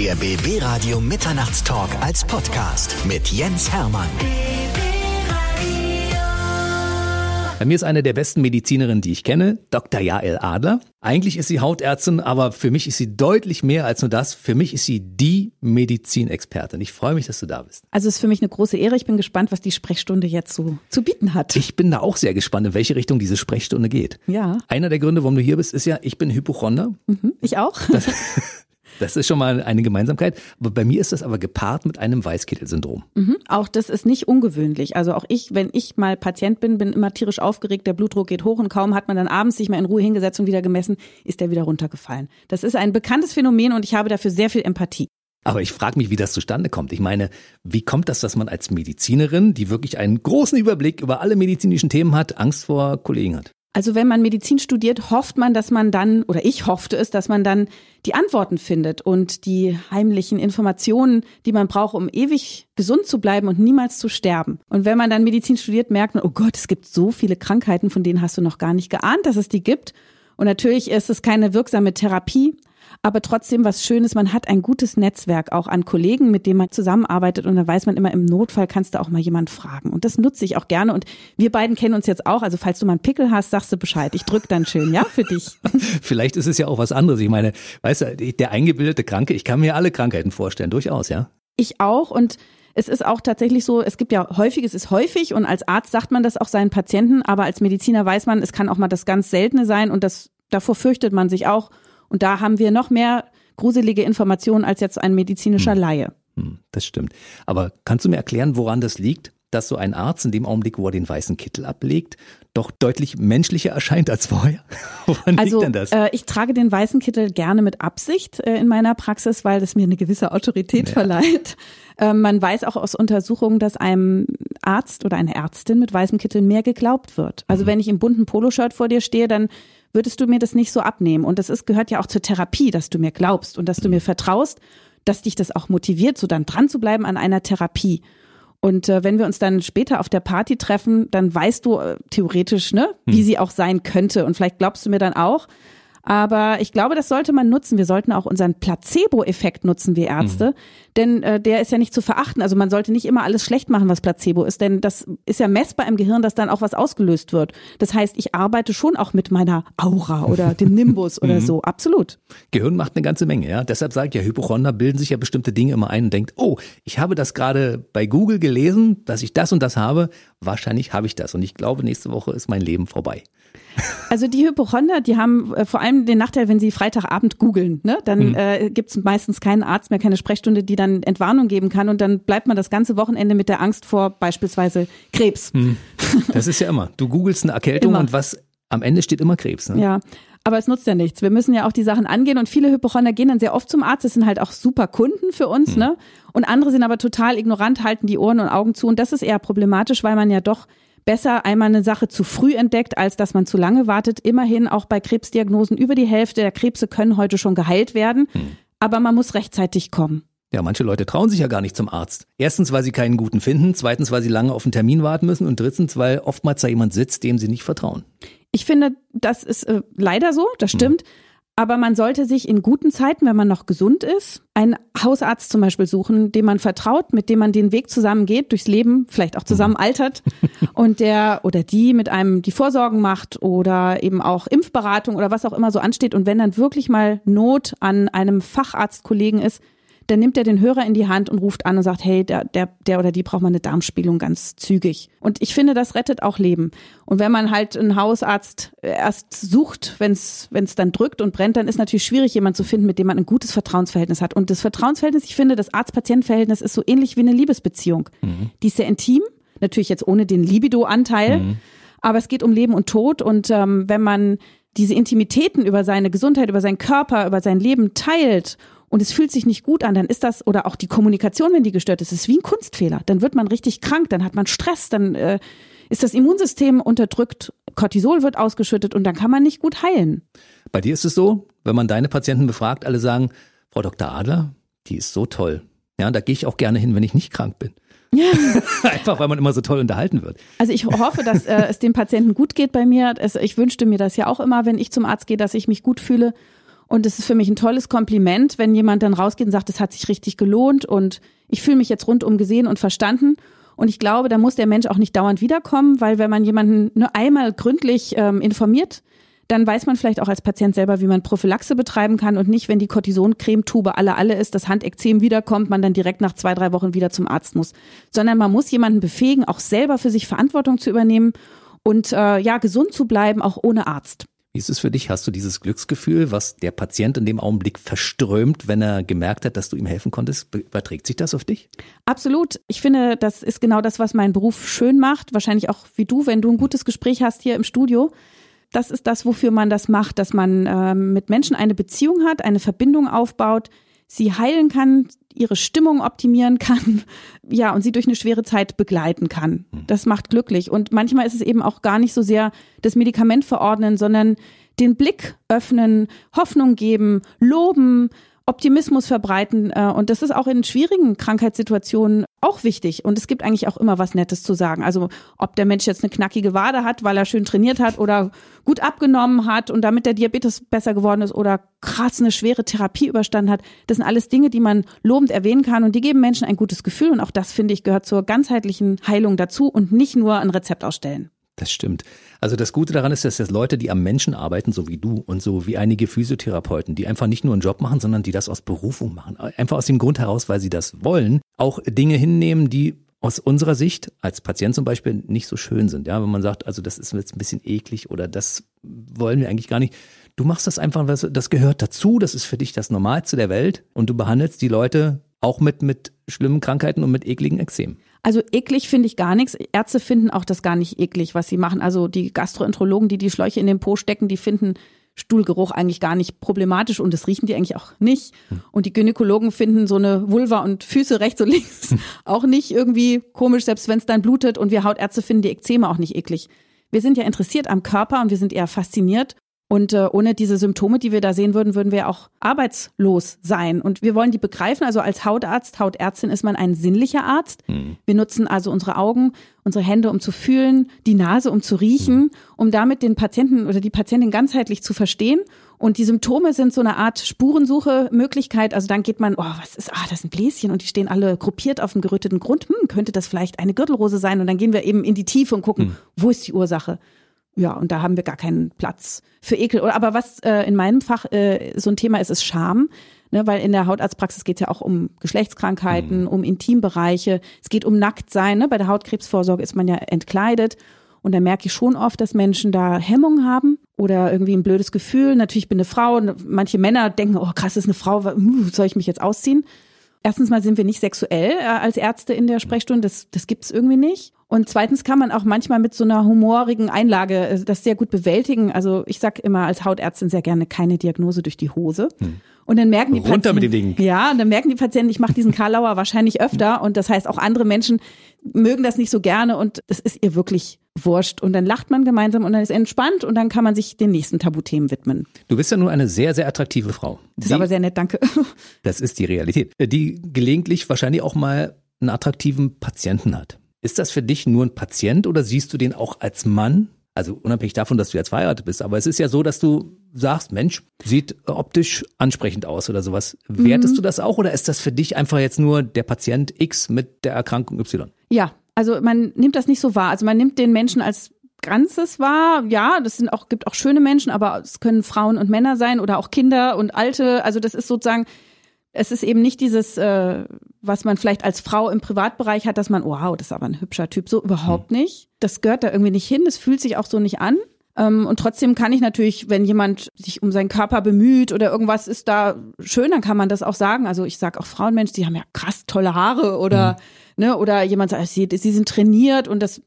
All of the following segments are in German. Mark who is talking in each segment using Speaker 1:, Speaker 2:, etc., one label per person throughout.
Speaker 1: Der BB Radio Mitternachtstalk als Podcast mit Jens Hermann.
Speaker 2: Bei mir ist eine der besten Medizinerinnen, die ich kenne, Dr. Jael Adler. Eigentlich ist sie Hautärztin, aber für mich ist sie deutlich mehr als nur das. Für mich ist sie die Medizinexpertin. Ich freue mich, dass du da bist.
Speaker 3: Also es ist für mich eine große Ehre. Ich bin gespannt, was die Sprechstunde jetzt so zu bieten hat.
Speaker 2: Ich bin da auch sehr gespannt, in welche Richtung diese Sprechstunde geht.
Speaker 3: Ja.
Speaker 2: Einer der Gründe, warum du hier bist, ist ja, ich bin Hypochonder.
Speaker 3: Mhm, ich auch.
Speaker 2: Das, das ist schon mal eine Gemeinsamkeit. Aber bei mir ist das aber gepaart mit einem Weißkittelsyndrom.
Speaker 3: Mhm, auch das ist nicht ungewöhnlich. Also auch ich, wenn ich mal Patient bin, bin immer tierisch aufgeregt, der Blutdruck geht hoch und kaum hat man dann abends sich mal in Ruhe hingesetzt und wieder gemessen, ist der wieder runtergefallen. Das ist ein bekanntes Phänomen und ich habe dafür sehr viel Empathie.
Speaker 2: Aber ich frage mich, wie das zustande kommt. Ich meine, wie kommt das, dass man als Medizinerin, die wirklich einen großen Überblick über alle medizinischen Themen hat, Angst vor Kollegen hat?
Speaker 3: Also wenn man Medizin studiert, hofft man, dass man dann, oder ich hoffte es, dass man dann die Antworten findet und die heimlichen Informationen, die man braucht, um ewig gesund zu bleiben und niemals zu sterben. Und wenn man dann Medizin studiert, merkt man, oh Gott, es gibt so viele Krankheiten, von denen hast du noch gar nicht geahnt, dass es die gibt. Und natürlich ist es keine wirksame Therapie, aber trotzdem was Schönes. Man hat ein gutes Netzwerk auch an Kollegen, mit denen man zusammenarbeitet und dann weiß man immer, im Notfall kannst du auch mal jemand fragen. Und das nutze ich auch gerne. Und wir beiden kennen uns jetzt auch. Also falls du mal einen Pickel hast, sagst du Bescheid. Ich drück dann schön, ja, für dich.
Speaker 2: Vielleicht ist es ja auch was anderes. Ich meine, weißt du, der eingebildete Kranke, ich kann mir alle Krankheiten vorstellen, durchaus, ja.
Speaker 3: Ich auch und es ist auch tatsächlich so, es gibt ja häufig, es ist häufig und als Arzt sagt man das auch seinen Patienten, aber als Mediziner weiß man, es kann auch mal das ganz Seltene sein und das, davor fürchtet man sich auch. Und da haben wir noch mehr gruselige Informationen als jetzt ein medizinischer
Speaker 2: hm.
Speaker 3: Laie.
Speaker 2: Hm, das stimmt. Aber kannst du mir erklären, woran das liegt? dass so ein Arzt in dem Augenblick, wo er den weißen Kittel ablegt, doch deutlich menschlicher erscheint als vorher? Woran
Speaker 3: also,
Speaker 2: liegt denn das?
Speaker 3: Äh, ich trage den weißen Kittel gerne mit Absicht äh, in meiner Praxis, weil das mir eine gewisse Autorität ja. verleiht. Äh, man weiß auch aus Untersuchungen, dass einem Arzt oder einer Ärztin mit weißem Kittel mehr geglaubt wird. Also mhm. wenn ich im bunten Poloshirt vor dir stehe, dann würdest du mir das nicht so abnehmen. Und das ist, gehört ja auch zur Therapie, dass du mir glaubst und dass du mir vertraust, dass dich das auch motiviert, so dann dran zu bleiben an einer Therapie. Und äh, wenn wir uns dann später auf der Party treffen, dann weißt du äh, theoretisch, ne, wie hm. sie auch sein könnte. Und vielleicht glaubst du mir dann auch, aber ich glaube, das sollte man nutzen. Wir sollten auch unseren Placebo-Effekt nutzen, wir Ärzte. Mhm. Denn äh, der ist ja nicht zu verachten. Also man sollte nicht immer alles schlecht machen, was Placebo ist. Denn das ist ja messbar im Gehirn, dass dann auch was ausgelöst wird. Das heißt, ich arbeite schon auch mit meiner Aura oder dem Nimbus oder mhm. so. Absolut.
Speaker 2: Gehirn macht eine ganze Menge, ja. Deshalb sagt ja Hypochonder bilden sich ja bestimmte Dinge immer ein und denkt, oh, ich habe das gerade bei Google gelesen, dass ich das und das habe. Wahrscheinlich habe ich das. Und ich glaube, nächste Woche ist mein Leben vorbei.
Speaker 3: Also die Hypochonder, die haben äh, vor allem den Nachteil, wenn sie Freitagabend googeln, ne? dann mhm. äh, gibt es meistens keinen Arzt mehr, keine Sprechstunde, die dann Entwarnung geben kann und dann bleibt man das ganze Wochenende mit der Angst vor beispielsweise Krebs. Mhm.
Speaker 2: Das ist ja immer. Du googelst eine Erkältung
Speaker 3: immer.
Speaker 2: und was am Ende steht immer Krebs. Ne?
Speaker 3: Ja. Aber es nutzt ja nichts. Wir müssen ja auch die Sachen angehen und viele Hypochonder gehen dann sehr oft zum Arzt. Das sind halt auch super Kunden für uns, mhm. ne? Und andere sind aber total ignorant, halten die Ohren und Augen zu. Und das ist eher problematisch, weil man ja doch besser einmal eine Sache zu früh entdeckt, als dass man zu lange wartet. Immerhin auch bei Krebsdiagnosen über die Hälfte der Krebse können heute schon geheilt werden. Hm. Aber man muss rechtzeitig kommen.
Speaker 2: Ja, manche Leute trauen sich ja gar nicht zum Arzt. Erstens, weil sie keinen guten finden, zweitens, weil sie lange auf einen Termin warten müssen und drittens, weil oftmals da jemand sitzt, dem sie nicht vertrauen.
Speaker 3: Ich finde, das ist äh, leider so, das hm. stimmt. Hm. Aber man sollte sich in guten Zeiten, wenn man noch gesund ist, einen Hausarzt zum Beispiel suchen, dem man vertraut, mit dem man den Weg zusammen geht, durchs Leben, vielleicht auch zusammen mhm. altert und der oder die mit einem die Vorsorgen macht oder eben auch Impfberatung oder was auch immer so ansteht. Und wenn dann wirklich mal Not an einem Facharztkollegen ist, dann nimmt er den Hörer in die Hand und ruft an und sagt, hey, der, der, der oder die braucht mal eine Darmspiegelung ganz zügig. Und ich finde, das rettet auch Leben. Und wenn man halt einen Hausarzt erst sucht, wenn es dann drückt und brennt, dann ist natürlich schwierig, jemanden zu finden, mit dem man ein gutes Vertrauensverhältnis hat. Und das Vertrauensverhältnis, ich finde, das Arzt-Patient-Verhältnis ist so ähnlich wie eine Liebesbeziehung. Mhm. Die ist sehr intim, natürlich jetzt ohne den Libido-Anteil, mhm. aber es geht um Leben und Tod. Und ähm, wenn man diese Intimitäten über seine Gesundheit, über seinen Körper, über sein Leben teilt und es fühlt sich nicht gut an, dann ist das, oder auch die Kommunikation, wenn die gestört ist, ist wie ein Kunstfehler. Dann wird man richtig krank, dann hat man Stress, dann äh, ist das Immunsystem unterdrückt, Cortisol wird ausgeschüttet und dann kann man nicht gut heilen.
Speaker 2: Bei dir ist es so, wenn man deine Patienten befragt, alle sagen, Frau Dr. Adler, die ist so toll. Ja, da gehe ich auch gerne hin, wenn ich nicht krank bin. Ja. Einfach weil man immer so toll unterhalten wird.
Speaker 3: Also ich hoffe, dass äh, es dem Patienten gut geht bei mir. Es, ich wünschte mir das ja auch immer, wenn ich zum Arzt gehe, dass ich mich gut fühle. Und es ist für mich ein tolles Kompliment, wenn jemand dann rausgeht und sagt, es hat sich richtig gelohnt und ich fühle mich jetzt rundum gesehen und verstanden. Und ich glaube, da muss der Mensch auch nicht dauernd wiederkommen, weil wenn man jemanden nur einmal gründlich ähm, informiert, dann weiß man vielleicht auch als Patient selber, wie man Prophylaxe betreiben kann und nicht, wenn die Cortisoncremetube alle alle ist, das Handekzem wiederkommt, man dann direkt nach zwei, drei Wochen wieder zum Arzt muss. Sondern man muss jemanden befähigen, auch selber für sich Verantwortung zu übernehmen und äh, ja, gesund zu bleiben, auch ohne Arzt.
Speaker 2: Wie ist es für dich? Hast du dieses Glücksgefühl, was der Patient in dem Augenblick verströmt, wenn er gemerkt hat, dass du ihm helfen konntest? Überträgt sich das auf dich?
Speaker 3: Absolut. Ich finde, das ist genau das, was meinen Beruf schön macht. Wahrscheinlich auch wie du, wenn du ein gutes Gespräch hast hier im Studio. Das ist das, wofür man das macht, dass man äh, mit Menschen eine Beziehung hat, eine Verbindung aufbaut, sie heilen kann, ihre Stimmung optimieren kann, ja, und sie durch eine schwere Zeit begleiten kann. Hm. Das macht glücklich. Und manchmal ist es eben auch gar nicht so sehr das Medikament verordnen, sondern den Blick öffnen, Hoffnung geben, loben, Optimismus verbreiten. Äh, und das ist auch in schwierigen Krankheitssituationen auch wichtig. Und es gibt eigentlich auch immer was Nettes zu sagen. Also ob der Mensch jetzt eine knackige Wade hat, weil er schön trainiert hat oder gut abgenommen hat und damit der Diabetes besser geworden ist oder krass eine schwere Therapie überstanden hat. Das sind alles Dinge, die man lobend erwähnen kann und die geben Menschen ein gutes Gefühl. Und auch das, finde ich, gehört zur ganzheitlichen Heilung dazu und nicht nur ein Rezept ausstellen.
Speaker 2: Das stimmt. Also das Gute daran ist, dass das Leute, die am Menschen arbeiten, so wie du und so wie einige Physiotherapeuten, die einfach nicht nur einen Job machen, sondern die das aus Berufung machen, einfach aus dem Grund heraus, weil sie das wollen, auch Dinge hinnehmen, die aus unserer Sicht als Patient zum Beispiel nicht so schön sind. Ja, wenn man sagt, also das ist jetzt ein bisschen eklig oder das wollen wir eigentlich gar nicht. Du machst das einfach, das gehört dazu, das ist für dich das Normalste der Welt und du behandelst die Leute auch mit, mit schlimmen Krankheiten und mit ekligen Ekzemen.
Speaker 3: Also eklig finde ich gar nichts. Ärzte finden auch das gar nicht eklig, was sie machen. Also die Gastroenterologen, die die Schläuche in den Po stecken, die finden Stuhlgeruch eigentlich gar nicht problematisch und das riechen die eigentlich auch nicht. Hm. Und die Gynäkologen finden so eine Vulva und Füße rechts und links hm. auch nicht irgendwie komisch, selbst wenn es dann blutet. Und wir Hautärzte finden die Ekzeme auch nicht eklig. Wir sind ja interessiert am Körper und wir sind eher fasziniert und äh, ohne diese Symptome, die wir da sehen würden, würden wir auch arbeitslos sein. Und wir wollen die begreifen. Also als Hautarzt, Hautärztin ist man ein sinnlicher Arzt. Mhm. Wir nutzen also unsere Augen, unsere Hände, um zu fühlen, die Nase, um zu riechen, mhm. um damit den Patienten oder die Patientin ganzheitlich zu verstehen. Und die Symptome sind so eine Art Spurensuche-Möglichkeit. Also dann geht man, oh, was ist, ah, das sind Bläschen und die stehen alle gruppiert auf dem geröteten Grund. Hm, könnte das vielleicht eine Gürtelrose sein? Und dann gehen wir eben in die Tiefe und gucken, mhm. wo ist die Ursache? Ja, und da haben wir gar keinen Platz für Ekel. Aber was äh, in meinem Fach äh, so ein Thema ist, ist Scham. Ne, weil in der Hautarztpraxis geht es ja auch um Geschlechtskrankheiten, mhm. um Intimbereiche. Es geht um Nacktsein. Ne? Bei der Hautkrebsvorsorge ist man ja entkleidet. Und da merke ich schon oft, dass Menschen da Hemmung haben oder irgendwie ein blödes Gefühl. Natürlich bin eine Frau. Manche Männer denken, oh krass, das ist eine Frau, soll ich mich jetzt ausziehen? Erstens mal sind wir nicht sexuell äh, als Ärzte in der Sprechstunde, das, das gibt es irgendwie nicht. Und zweitens kann man auch manchmal mit so einer humorigen Einlage äh, das sehr gut bewältigen. Also ich sag immer als Hautärztin sehr gerne keine Diagnose durch die Hose. Hm. Und dann merken die
Speaker 2: Runter Patienten, mit dem Ding.
Speaker 3: Ja, und dann merken die Patienten, ich mache diesen Karlauer wahrscheinlich öfter. Und das heißt, auch andere Menschen mögen das nicht so gerne und es ist ihr wirklich wurscht. Und dann lacht man gemeinsam und dann ist entspannt und dann kann man sich den nächsten Tabuthemen widmen.
Speaker 2: Du bist ja nur eine sehr, sehr attraktive Frau.
Speaker 3: Das ist aber sehr nett, danke.
Speaker 2: Das ist die Realität. Die gelegentlich wahrscheinlich auch mal einen attraktiven Patienten hat. Ist das für dich nur ein Patient oder siehst du den auch als Mann? Also unabhängig davon, dass du jetzt verheiratet bist. Aber es ist ja so, dass du sagst, Mensch, sieht optisch ansprechend aus oder sowas. Wertest mhm. du das auch oder ist das für dich einfach jetzt nur der Patient X mit der Erkrankung Y?
Speaker 3: Ja, also man nimmt das nicht so wahr. Also man nimmt den Menschen als Ganzes wahr. Ja, das sind auch, gibt auch schöne Menschen, aber es können Frauen und Männer sein oder auch Kinder und Alte. Also das ist sozusagen, es ist eben nicht dieses, äh, was man vielleicht als Frau im Privatbereich hat, dass man, wow, das ist aber ein hübscher Typ. So überhaupt mhm. nicht. Das gehört da irgendwie nicht hin. Das fühlt sich auch so nicht an. Ähm, und trotzdem kann ich natürlich, wenn jemand sich um seinen Körper bemüht oder irgendwas ist da schön, dann kann man das auch sagen. Also ich sage auch Frauen, Mensch, die haben ja krass tolle Haare oder mhm ne, oder jemand sagt, sie, sie sind trainiert und das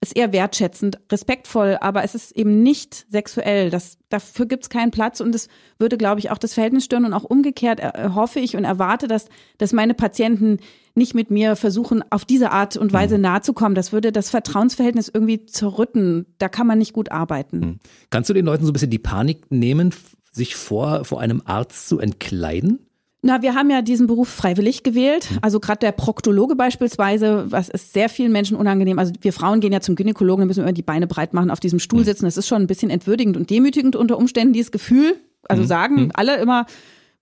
Speaker 3: ist eher wertschätzend, respektvoll, aber es ist eben nicht sexuell. Das, dafür gibt es keinen Platz und es würde, glaube ich, auch das Verhältnis stören und auch umgekehrt äh, hoffe ich und erwarte, dass, dass meine Patienten nicht mit mir versuchen, auf diese Art und Weise mhm. nahe zu kommen. Das würde das Vertrauensverhältnis irgendwie zerrütten. Da kann man nicht gut arbeiten. Mhm.
Speaker 2: Kannst du den Leuten so ein bisschen die Panik nehmen, sich vor, vor einem Arzt zu entkleiden?
Speaker 3: Na, wir haben ja diesen Beruf freiwillig gewählt. Mhm. Also gerade der Proktologe beispielsweise, was ist sehr vielen Menschen unangenehm. Also wir Frauen gehen ja zum Gynäkologen, da müssen wir immer die Beine breit machen, auf diesem Stuhl mhm. sitzen. Das ist schon ein bisschen entwürdigend und demütigend unter Umständen, dieses Gefühl. Also sagen mhm. alle immer,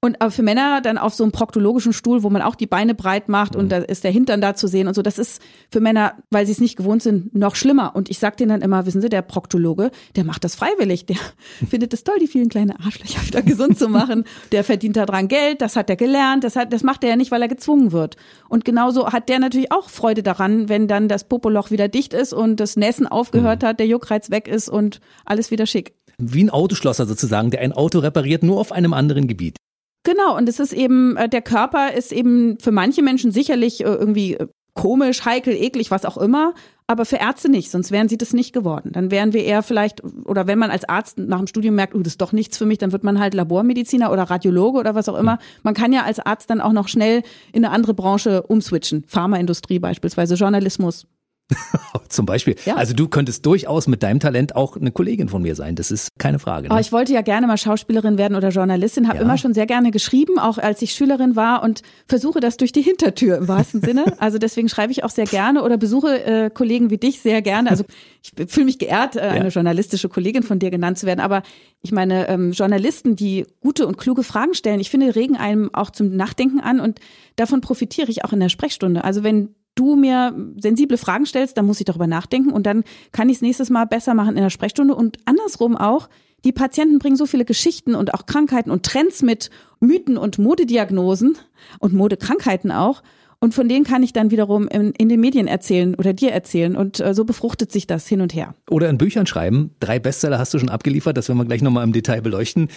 Speaker 3: und aber für Männer dann auf so einem proktologischen Stuhl, wo man auch die Beine breit macht mhm. und da ist der Hintern da zu sehen und so, das ist für Männer, weil sie es nicht gewohnt sind, noch schlimmer. Und ich sag denen dann immer, wissen Sie, der Proktologe, der macht das freiwillig, der findet es toll, die vielen kleinen Arschlöcher wieder gesund zu machen. Der verdient daran Geld, das hat er gelernt, das, hat, das macht er ja nicht, weil er gezwungen wird. Und genauso hat der natürlich auch Freude daran, wenn dann das Popoloch wieder dicht ist und das Nässen aufgehört mhm. hat, der Juckreiz weg ist und alles wieder schick.
Speaker 2: Wie ein Autoschlosser sozusagen, der ein Auto repariert, nur auf einem anderen Gebiet.
Speaker 3: Genau, und es ist eben, äh, der Körper ist eben für manche Menschen sicherlich äh, irgendwie äh, komisch, heikel, eklig, was auch immer, aber für Ärzte nicht, sonst wären sie das nicht geworden. Dann wären wir eher vielleicht, oder wenn man als Arzt nach dem Studium merkt, oh, das ist doch nichts für mich, dann wird man halt Labormediziner oder Radiologe oder was auch immer. Man kann ja als Arzt dann auch noch schnell in eine andere Branche umswitchen. Pharmaindustrie beispielsweise, Journalismus.
Speaker 2: Zum Beispiel. Ja. Also du könntest durchaus mit deinem Talent auch eine Kollegin von mir sein. Das ist keine Frage.
Speaker 3: Ne? Oh, ich wollte ja gerne mal Schauspielerin werden oder Journalistin. Habe ja. immer schon sehr gerne geschrieben, auch als ich Schülerin war und versuche das durch die Hintertür im wahrsten Sinne. Also deswegen schreibe ich auch sehr gerne oder besuche äh, Kollegen wie dich sehr gerne. Also ich fühle mich geehrt, äh, eine ja. journalistische Kollegin von dir genannt zu werden. Aber ich meine, ähm, Journalisten, die gute und kluge Fragen stellen, ich finde, regen einem auch zum Nachdenken an und davon profitiere ich auch in der Sprechstunde. Also wenn du mir sensible Fragen stellst, dann muss ich darüber nachdenken und dann kann ich es nächstes Mal besser machen in der Sprechstunde und andersrum auch. Die Patienten bringen so viele Geschichten und auch Krankheiten und Trends mit, Mythen und Modediagnosen und Modekrankheiten auch. Und von denen kann ich dann wiederum in, in den Medien erzählen oder dir erzählen. Und äh, so befruchtet sich das hin und her.
Speaker 2: Oder in Büchern schreiben. Drei Bestseller hast du schon abgeliefert, das werden wir gleich nochmal im Detail beleuchten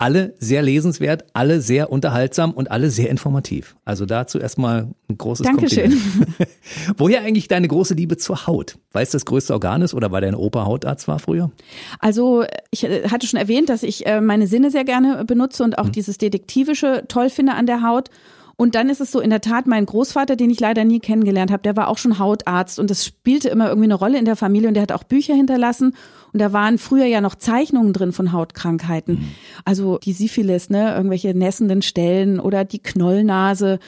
Speaker 2: alle sehr lesenswert, alle sehr unterhaltsam und alle sehr informativ. Also dazu erstmal ein großes
Speaker 3: Dankeschön.
Speaker 2: Kompliment. Woher eigentlich deine große Liebe zur Haut? Weil es das größte Organ ist oder weil dein Opa Hautarzt war früher?
Speaker 3: Also ich äh, hatte schon erwähnt, dass ich äh, meine Sinne sehr gerne benutze und auch hm. dieses Detektivische toll finde an der Haut. Und dann ist es so, in der Tat, mein Großvater, den ich leider nie kennengelernt habe, der war auch schon Hautarzt und das spielte immer irgendwie eine Rolle in der Familie und der hat auch Bücher hinterlassen. Und da waren früher ja noch Zeichnungen drin von Hautkrankheiten. Mhm. Also die Syphilis, ne, irgendwelche nässenden Stellen oder die Knollnase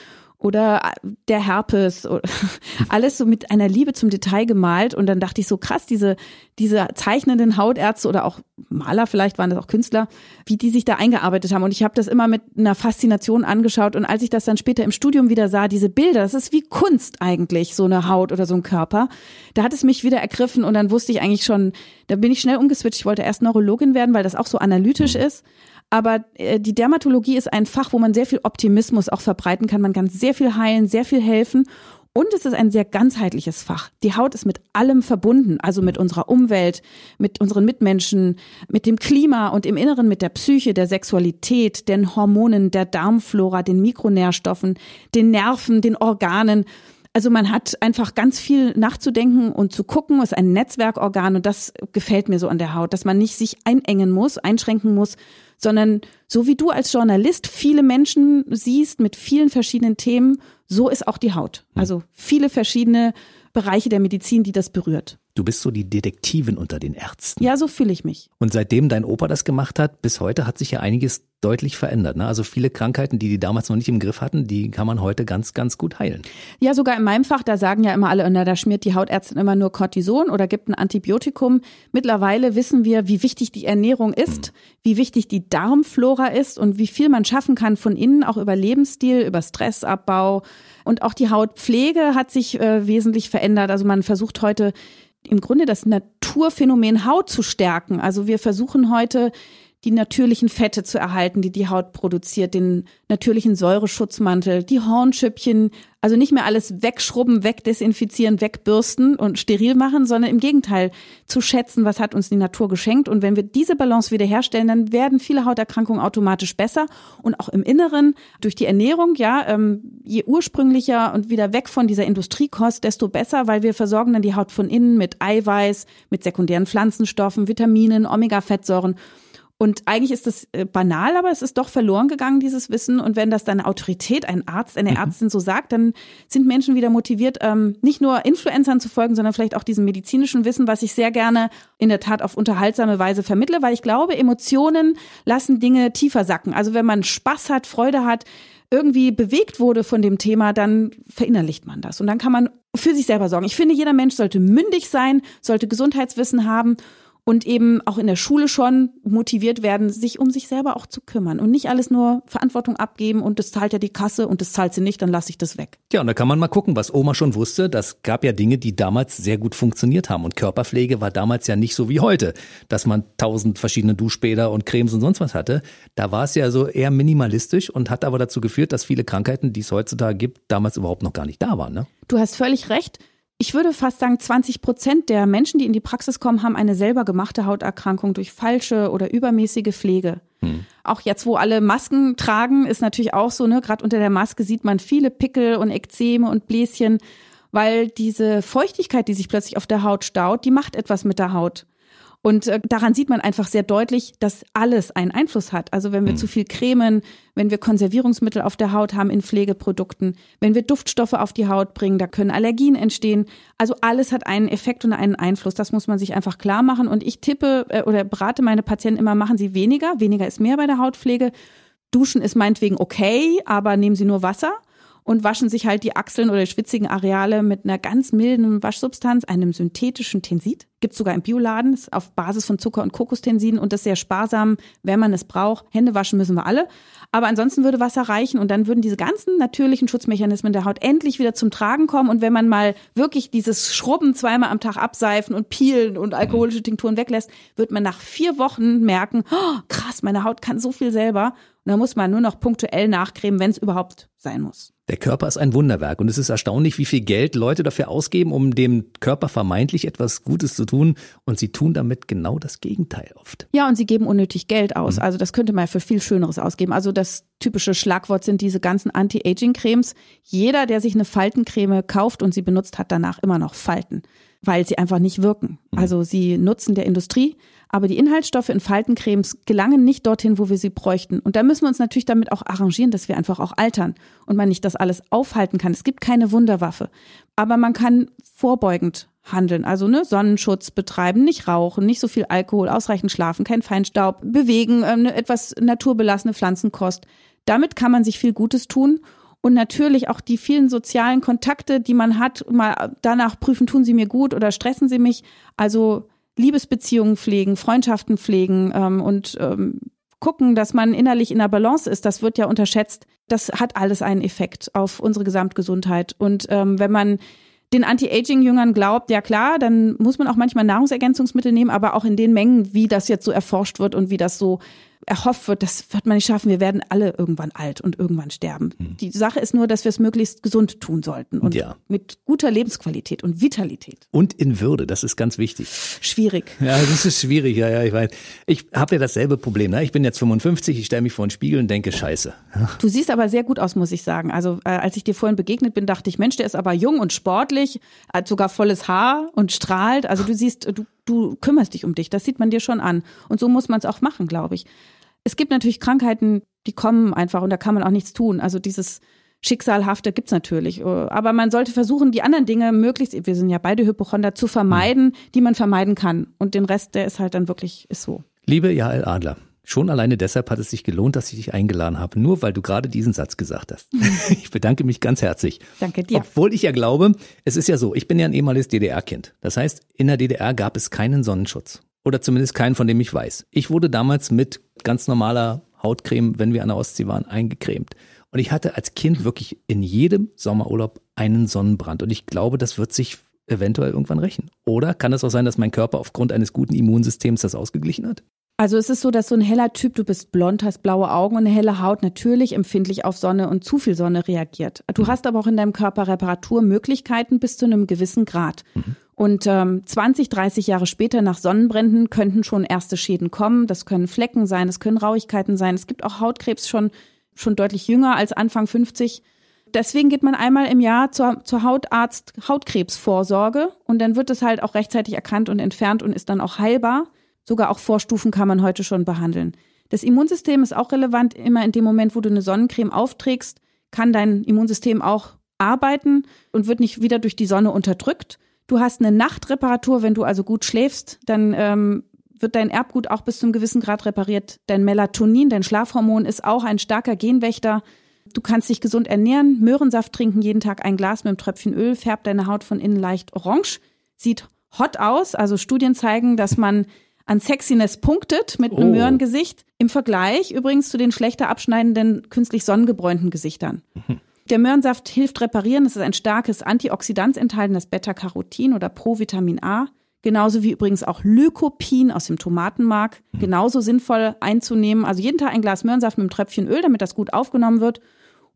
Speaker 3: oder der Herpes, alles so mit einer Liebe zum Detail gemalt. Und dann dachte ich so, krass, diese, diese zeichnenden Hautärzte oder auch Maler, vielleicht waren das auch Künstler, wie die sich da eingearbeitet haben. Und ich habe das immer mit einer Faszination angeschaut. Und als ich das dann später im Studium wieder sah, diese Bilder, das ist wie Kunst eigentlich, so eine Haut oder so ein Körper. Da hat es mich wieder ergriffen und dann wusste ich eigentlich schon, da bin ich schnell umgeswitcht. Ich wollte erst Neurologin werden, weil das auch so analytisch ist. Aber äh, die Dermatologie ist ein Fach, wo man sehr viel Optimismus auch verbreiten kann. Man kann sehr viel heilen, sehr viel helfen. Und es ist ein sehr ganzheitliches Fach. Die Haut ist mit allem verbunden, also mit unserer Umwelt, mit unseren Mitmenschen, mit dem Klima und im Inneren mit der Psyche, der Sexualität, den Hormonen, der Darmflora, den Mikronährstoffen, den Nerven, den Organen. Also man hat einfach ganz viel nachzudenken und zu gucken. Es ist ein Netzwerkorgan und das gefällt mir so an der Haut, dass man nicht sich einengen muss, einschränken muss, sondern so wie du als Journalist viele Menschen siehst mit vielen verschiedenen Themen, so ist auch die Haut. Hm. Also viele verschiedene Bereiche der Medizin, die das berührt.
Speaker 2: Du bist so die Detektivin unter den Ärzten.
Speaker 3: Ja, so fühle ich mich.
Speaker 2: Und seitdem dein Opa das gemacht hat, bis heute hat sich ja einiges deutlich verändert. Ne? Also viele Krankheiten, die die damals noch nicht im Griff hatten, die kann man heute ganz, ganz gut heilen.
Speaker 3: Ja, sogar in meinem Fach, da sagen ja immer alle, na, da schmiert die Hautärztin immer nur Cortison oder gibt ein Antibiotikum. Mittlerweile wissen wir, wie wichtig die Ernährung ist, hm. wie wichtig die Darmflora ist und wie viel man schaffen kann von innen, auch über Lebensstil, über Stressabbau. Und auch die Hautpflege hat sich äh, wesentlich verändert. Also man versucht heute im Grunde das Naturphänomen Haut zu stärken. Also wir versuchen heute die natürlichen Fette zu erhalten, die die Haut produziert, den natürlichen Säureschutzmantel, die Hornschüppchen, also nicht mehr alles wegschrubben, wegdesinfizieren, wegbürsten und steril machen, sondern im Gegenteil zu schätzen, was hat uns die Natur geschenkt. Und wenn wir diese Balance wiederherstellen, dann werden viele Hauterkrankungen automatisch besser und auch im Inneren durch die Ernährung, ja, ähm, je ursprünglicher und wieder weg von dieser Industriekost, desto besser, weil wir versorgen dann die Haut von innen mit Eiweiß, mit sekundären Pflanzenstoffen, Vitaminen, Omega-Fettsäuren und eigentlich ist das äh, banal, aber es ist doch verloren gegangen, dieses Wissen. Und wenn das dann eine Autorität, ein Arzt, eine mhm. Ärztin so sagt, dann sind Menschen wieder motiviert, ähm, nicht nur Influencern zu folgen, sondern vielleicht auch diesem medizinischen Wissen, was ich sehr gerne in der Tat auf unterhaltsame Weise vermittle, weil ich glaube, Emotionen lassen Dinge tiefer sacken. Also wenn man Spaß hat, Freude hat, irgendwie bewegt wurde von dem Thema, dann verinnerlicht man das. Und dann kann man für sich selber sorgen. Ich finde, jeder Mensch sollte mündig sein, sollte Gesundheitswissen haben und eben auch in der Schule schon motiviert werden, sich um sich selber auch zu kümmern und nicht alles nur Verantwortung abgeben und das zahlt ja die Kasse und das zahlt sie nicht, dann lasse ich das weg.
Speaker 2: Ja, und da kann man mal gucken, was Oma schon wusste. Das gab ja Dinge, die damals sehr gut funktioniert haben und Körperpflege war damals ja nicht so wie heute, dass man tausend verschiedene Duschbäder und Cremes und sonst was hatte. Da war es ja so eher minimalistisch und hat aber dazu geführt, dass viele Krankheiten, die es heutzutage gibt, damals überhaupt noch gar nicht da waren. Ne?
Speaker 3: Du hast völlig recht. Ich würde fast sagen, 20 Prozent der Menschen, die in die Praxis kommen, haben eine selber gemachte Hauterkrankung durch falsche oder übermäßige Pflege. Hm. Auch jetzt, wo alle Masken tragen, ist natürlich auch so, ne, gerade unter der Maske sieht man viele Pickel und Ekzeme und Bläschen, weil diese Feuchtigkeit, die sich plötzlich auf der Haut staut, die macht etwas mit der Haut. Und äh, daran sieht man einfach sehr deutlich, dass alles einen Einfluss hat. Also wenn wir mhm. zu viel cremen, wenn wir Konservierungsmittel auf der Haut haben in Pflegeprodukten, wenn wir Duftstoffe auf die Haut bringen, da können Allergien entstehen. Also alles hat einen Effekt und einen Einfluss. Das muss man sich einfach klar machen. Und ich tippe äh, oder berate meine Patienten immer, machen Sie weniger. Weniger ist mehr bei der Hautpflege. Duschen ist meinetwegen okay, aber nehmen Sie nur Wasser und waschen sich halt die Achseln oder die schwitzigen Areale mit einer ganz milden Waschsubstanz, einem synthetischen Tensid. Gibt's sogar im Bioladen, ist auf Basis von Zucker und Kokostensiden und das ist sehr sparsam, wenn man es braucht. Hände waschen müssen wir alle. Aber ansonsten würde Wasser reichen und dann würden diese ganzen natürlichen Schutzmechanismen der Haut endlich wieder zum Tragen kommen. Und wenn man mal wirklich dieses Schrubben zweimal am Tag abseifen und peelen und alkoholische Tinkturen weglässt, wird man nach vier Wochen merken, oh, krass, meine Haut kann so viel selber. Und da muss man nur noch punktuell nachcremen, wenn es überhaupt sein muss.
Speaker 2: Der Körper ist ein Wunderwerk und es ist erstaunlich, wie viel Geld Leute dafür ausgeben, um dem Körper vermeintlich etwas Gutes zu tun und sie tun damit genau das Gegenteil oft.
Speaker 3: Ja, und sie geben unnötig Geld aus. Mhm. Also das könnte man für viel Schöneres ausgeben. Also das typische Schlagwort sind diese ganzen Anti-Aging-Cremes. Jeder, der sich eine Faltencreme kauft und sie benutzt, hat danach immer noch Falten, weil sie einfach nicht wirken. Mhm. Also sie nutzen der Industrie aber die Inhaltsstoffe in Faltencremes gelangen nicht dorthin, wo wir sie bräuchten. Und da müssen wir uns natürlich damit auch arrangieren, dass wir einfach auch altern und man nicht das alles aufhalten kann. Es gibt keine Wunderwaffe. Aber man kann vorbeugend handeln. Also ne, Sonnenschutz betreiben, nicht rauchen, nicht so viel Alkohol, ausreichend schlafen, kein Feinstaub, bewegen, äh, ne, etwas naturbelassene Pflanzenkost. Damit kann man sich viel Gutes tun. Und natürlich auch die vielen sozialen Kontakte, die man hat, mal danach prüfen, tun sie mir gut oder stressen sie mich. Also Liebesbeziehungen pflegen, Freundschaften pflegen ähm, und ähm, gucken, dass man innerlich in der Balance ist, das wird ja unterschätzt. Das hat alles einen Effekt auf unsere Gesamtgesundheit. Und ähm, wenn man den Anti-Aging-Jüngern glaubt, ja klar, dann muss man auch manchmal Nahrungsergänzungsmittel nehmen, aber auch in den Mengen, wie das jetzt so erforscht wird und wie das so erhofft wird, das wird man nicht schaffen. Wir werden alle irgendwann alt und irgendwann sterben. Mhm. Die Sache ist nur, dass wir es möglichst gesund tun sollten und ja. mit guter Lebensqualität und Vitalität.
Speaker 2: Und in Würde, das ist ganz wichtig.
Speaker 3: Schwierig.
Speaker 2: Ja, das ist schwierig. Ja, ja, ich weiß. Ich habe ja dasselbe Problem. Ne? Ich bin jetzt 55, ich stelle mich vor den Spiegel und denke, scheiße.
Speaker 3: Du siehst aber sehr gut aus, muss ich sagen. Also äh, als ich dir vorhin begegnet bin, dachte ich, Mensch, der ist aber jung und sportlich, hat sogar volles Haar und strahlt. Also du siehst, du, du kümmerst dich um dich. Das sieht man dir schon an. Und so muss man es auch machen, glaube ich. Es gibt natürlich Krankheiten, die kommen einfach und da kann man auch nichts tun. Also dieses Schicksalhafte gibt's natürlich. Aber man sollte versuchen, die anderen Dinge möglichst, wir sind ja beide Hypochonder, zu vermeiden, die man vermeiden kann. Und den Rest, der ist halt dann wirklich, ist so.
Speaker 2: Liebe Jael Adler, Schon alleine deshalb hat es sich gelohnt, dass ich dich eingeladen habe, nur weil du gerade diesen Satz gesagt hast. Ich bedanke mich ganz herzlich.
Speaker 3: Danke dir.
Speaker 2: Obwohl ich ja glaube, es ist ja so, ich bin ja ein ehemaliges DDR-Kind. Das heißt, in der DDR gab es keinen Sonnenschutz. Oder zumindest keinen, von dem ich weiß. Ich wurde damals mit ganz normaler Hautcreme, wenn wir an der Ostsee waren, eingecremt. Und ich hatte als Kind wirklich in jedem Sommerurlaub einen Sonnenbrand. Und ich glaube, das wird sich eventuell irgendwann rächen. Oder kann es auch sein, dass mein Körper aufgrund eines guten Immunsystems das ausgeglichen hat?
Speaker 3: Also es ist so, dass so ein heller Typ, du bist blond, hast blaue Augen und eine helle Haut natürlich empfindlich auf Sonne und zu viel Sonne reagiert. Du mhm. hast aber auch in deinem Körper Reparaturmöglichkeiten bis zu einem gewissen Grad. Mhm. Und ähm, 20, 30 Jahre später nach Sonnenbränden könnten schon erste Schäden kommen. Das können Flecken sein, es können Rauigkeiten sein. Es gibt auch Hautkrebs schon, schon deutlich jünger als Anfang 50. Deswegen geht man einmal im Jahr zur, zur Hautarzt Hautkrebsvorsorge und dann wird es halt auch rechtzeitig erkannt und entfernt und ist dann auch heilbar. Sogar auch Vorstufen kann man heute schon behandeln. Das Immunsystem ist auch relevant. Immer in dem Moment, wo du eine Sonnencreme aufträgst, kann dein Immunsystem auch arbeiten und wird nicht wieder durch die Sonne unterdrückt. Du hast eine Nachtreparatur, wenn du also gut schläfst, dann ähm, wird dein Erbgut auch bis zu einem gewissen Grad repariert. Dein Melatonin, dein Schlafhormon, ist auch ein starker Genwächter. Du kannst dich gesund ernähren, Möhrensaft trinken, jeden Tag ein Glas mit einem Tröpfchen Öl, färbt deine Haut von innen leicht orange, sieht hot aus. Also Studien zeigen, dass man an Sexiness punktet mit einem
Speaker 2: Oh.
Speaker 3: Möhrengesicht. Im Vergleich übrigens zu den schlechter abschneidenden, künstlich sonnengebräunten Gesichtern. Der Möhrensaft hilft reparieren. Es ist ein starkes Antioxidant enthaltenes Beta-Carotin oder Provitamin A. Genauso wie übrigens auch Lycopin aus dem Tomatenmark. Genauso sinnvoll einzunehmen. Also jeden Tag ein Glas Möhrensaft mit einem Tröpfchen Öl, damit das gut aufgenommen wird.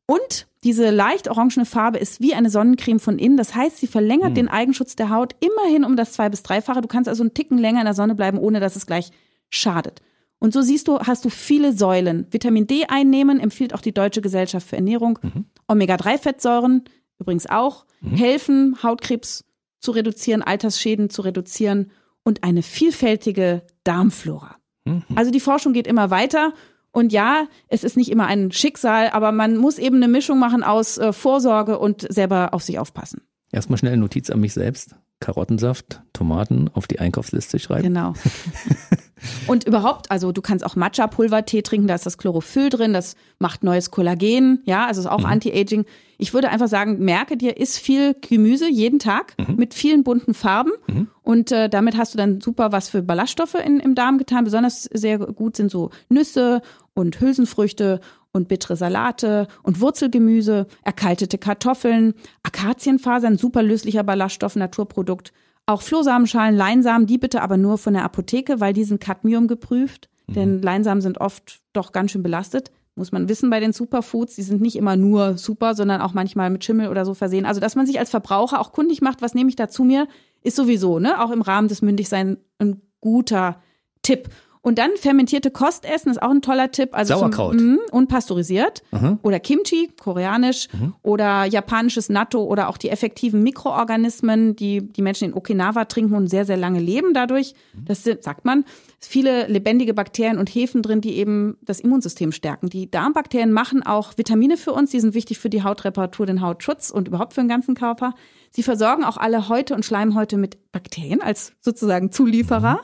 Speaker 3: Und diese leicht orangene Farbe ist wie eine Sonnencreme von innen. Das heißt, sie verlängert den Eigenschutz der Haut immerhin um das zwei- bis dreifache. Du kannst also einen Ticken länger in der Sonne bleiben, ohne dass es gleich schadet. Und so siehst du, hast du viele Säulen. Vitamin D einnehmen empfiehlt auch die Deutsche Gesellschaft für Ernährung. Omega-3-Fettsäuren übrigens auch helfen, Hautkrebs zu reduzieren, Altersschäden zu reduzieren und eine vielfältige Darmflora. Also die Forschung geht immer weiter. Und ja, es ist nicht immer ein Schicksal, aber man muss eben eine Mischung machen aus äh, Vorsorge und selber auf sich aufpassen.
Speaker 2: Erstmal schnell eine Notiz an mich selbst. Karottensaft, Tomaten auf die Einkaufsliste schreiben.
Speaker 3: Genau. Und überhaupt, also du kannst auch Matcha-Pulvertee trinken, da ist das Chlorophyll drin, das macht neues Kollagen, ja, also ist auch Anti-Aging. Ich würde einfach sagen, merke dir, isst viel Gemüse jeden Tag mit vielen bunten Farben und äh, damit hast du dann super was für Ballaststoffe in, im Darm getan. Besonders sehr gut sind so Nüsse und Hülsenfrüchte und bittere Salate und Wurzelgemüse, erkaltete Kartoffeln, Akazienfasern, super löslicher Ballaststoff, Naturprodukt. Auch Flohsamenschalen, Leinsamen, die bitte aber nur von der Apotheke, weil die sind Cadmium geprüft. Denn Leinsamen sind oft doch ganz schön belastet. Muss man wissen bei den Superfoods. Die sind nicht immer nur super, sondern auch manchmal mit Schimmel oder so versehen. Also, dass man sich als Verbraucher auch kundig macht, was nehme ich da zu mir, ist sowieso, ne, auch im Rahmen des Mündigseins ein guter Tipp. Und dann fermentierte Kost essen ist auch ein toller Tipp. Also zum-
Speaker 2: Sauerkraut.
Speaker 3: Mhm, unpasteurisiert. Oder Kimchi, koreanisch. Oder japanisches Natto oder auch die effektiven Mikroorganismen, die die Menschen in Okinawa trinken und sehr, sehr lange leben dadurch. Das sind, sagt man, viele lebendige Bakterien und Hefen drin, die eben das Immunsystem stärken. Die Darmbakterien machen auch Vitamine für uns. Die sind wichtig für die Hautreparatur, den Hautschutz und überhaupt für den ganzen Körper. Sie versorgen auch alle Häute und Schleimhäute mit Bakterien als sozusagen Zulieferer.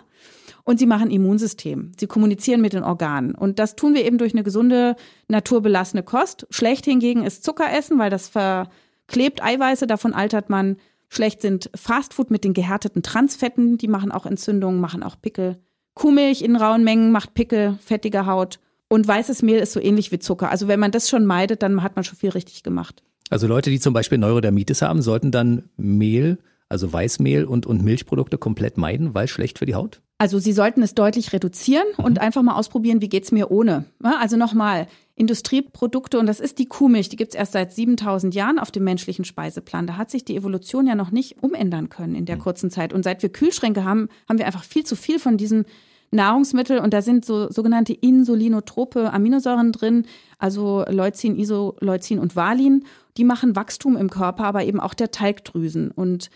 Speaker 3: Und sie machen Immunsystem. Sie kommunizieren mit den Organen. Und das tun wir eben durch eine gesunde, naturbelassene Kost. Schlecht hingegen ist Zuckeressen, weil das verklebt Eiweiße, davon altert man. Schlecht sind Fastfood mit den gehärteten Transfetten, die machen auch Entzündungen, machen auch Pickel. Kuhmilch in rauen Mengen macht Pickel, fettige Haut. Und weißes Mehl ist so ähnlich wie Zucker. Also wenn man das schon meidet, dann hat man schon viel richtig gemacht.
Speaker 2: Also Leute, die zum Beispiel Neurodermitis haben, sollten dann Mehl, also Weißmehl und, und Milchprodukte komplett meiden, weil schlecht für die Haut?
Speaker 3: Also Sie sollten es deutlich reduzieren und einfach mal ausprobieren, wie geht's mir ohne. Also nochmal, Industrieprodukte, und das ist die Kuhmilch, die gibt's erst seit 7000 Jahren auf dem menschlichen Speiseplan. Da hat sich die Evolution ja noch nicht umändern können in der kurzen Zeit. Und seit wir Kühlschränke haben, haben wir einfach viel zu viel von diesem Nahrungsmittel und da sind so sogenannte insulinotrope Aminosäuren drin, also Leucin, Isoleucin und Valin. Die machen Wachstum im Körper, aber eben auch der Talgdrüsen. Und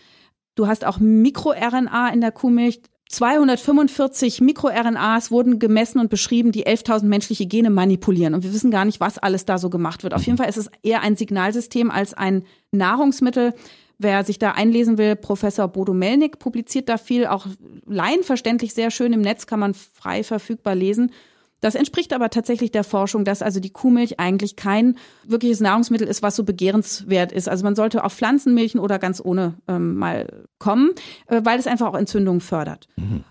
Speaker 3: Du hast auch MikroRNA in der Kuhmilch. 245 MikroRNAs wurden gemessen und beschrieben, die 11.000 menschliche Gene manipulieren. Und wir wissen gar nicht, was alles da so gemacht wird. Auf jeden Fall ist es eher ein Signalsystem als ein Nahrungsmittel. Wer sich da einlesen will, Professor Bodo Melnick publiziert da viel, auch laienverständlich sehr schön im Netz, kann man frei verfügbar lesen. Das entspricht aber tatsächlich der Forschung, dass also die Kuhmilch eigentlich kein wirkliches Nahrungsmittel ist, was so begehrenswert ist. Also man sollte auf Pflanzenmilchen oder ganz ohne ähm, mal kommen, äh, weil es einfach auch Entzündungen fördert.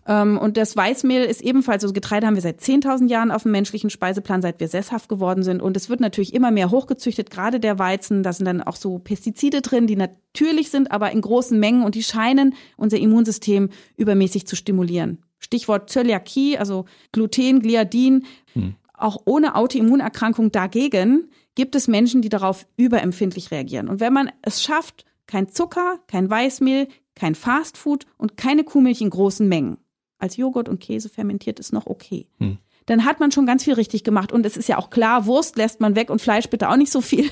Speaker 3: Ähm, und das Weißmehl ist ebenfalls, also Getreide haben wir seit 10.000 Jahren auf dem menschlichen Speiseplan, seit wir sesshaft geworden sind. Und es wird natürlich immer mehr hochgezüchtet, gerade der Weizen. Da sind dann auch so Pestizide drin, die natürlich sind, aber in großen Mengen und die scheinen unser Immunsystem übermäßig zu stimulieren. Stichwort Zöliakie, also Gluten, Gliadin. Auch ohne Autoimmunerkrankung dagegen gibt es Menschen, die darauf überempfindlich reagieren. Und wenn man es schafft, kein Zucker, kein Weißmehl, kein Fastfood und keine Kuhmilch in großen Mengen, als Joghurt und Käse fermentiert ist noch okay. Dann hat man schon ganz viel richtig gemacht. Und es ist ja auch klar, Wurst lässt man weg und Fleisch bitte auch nicht so viel.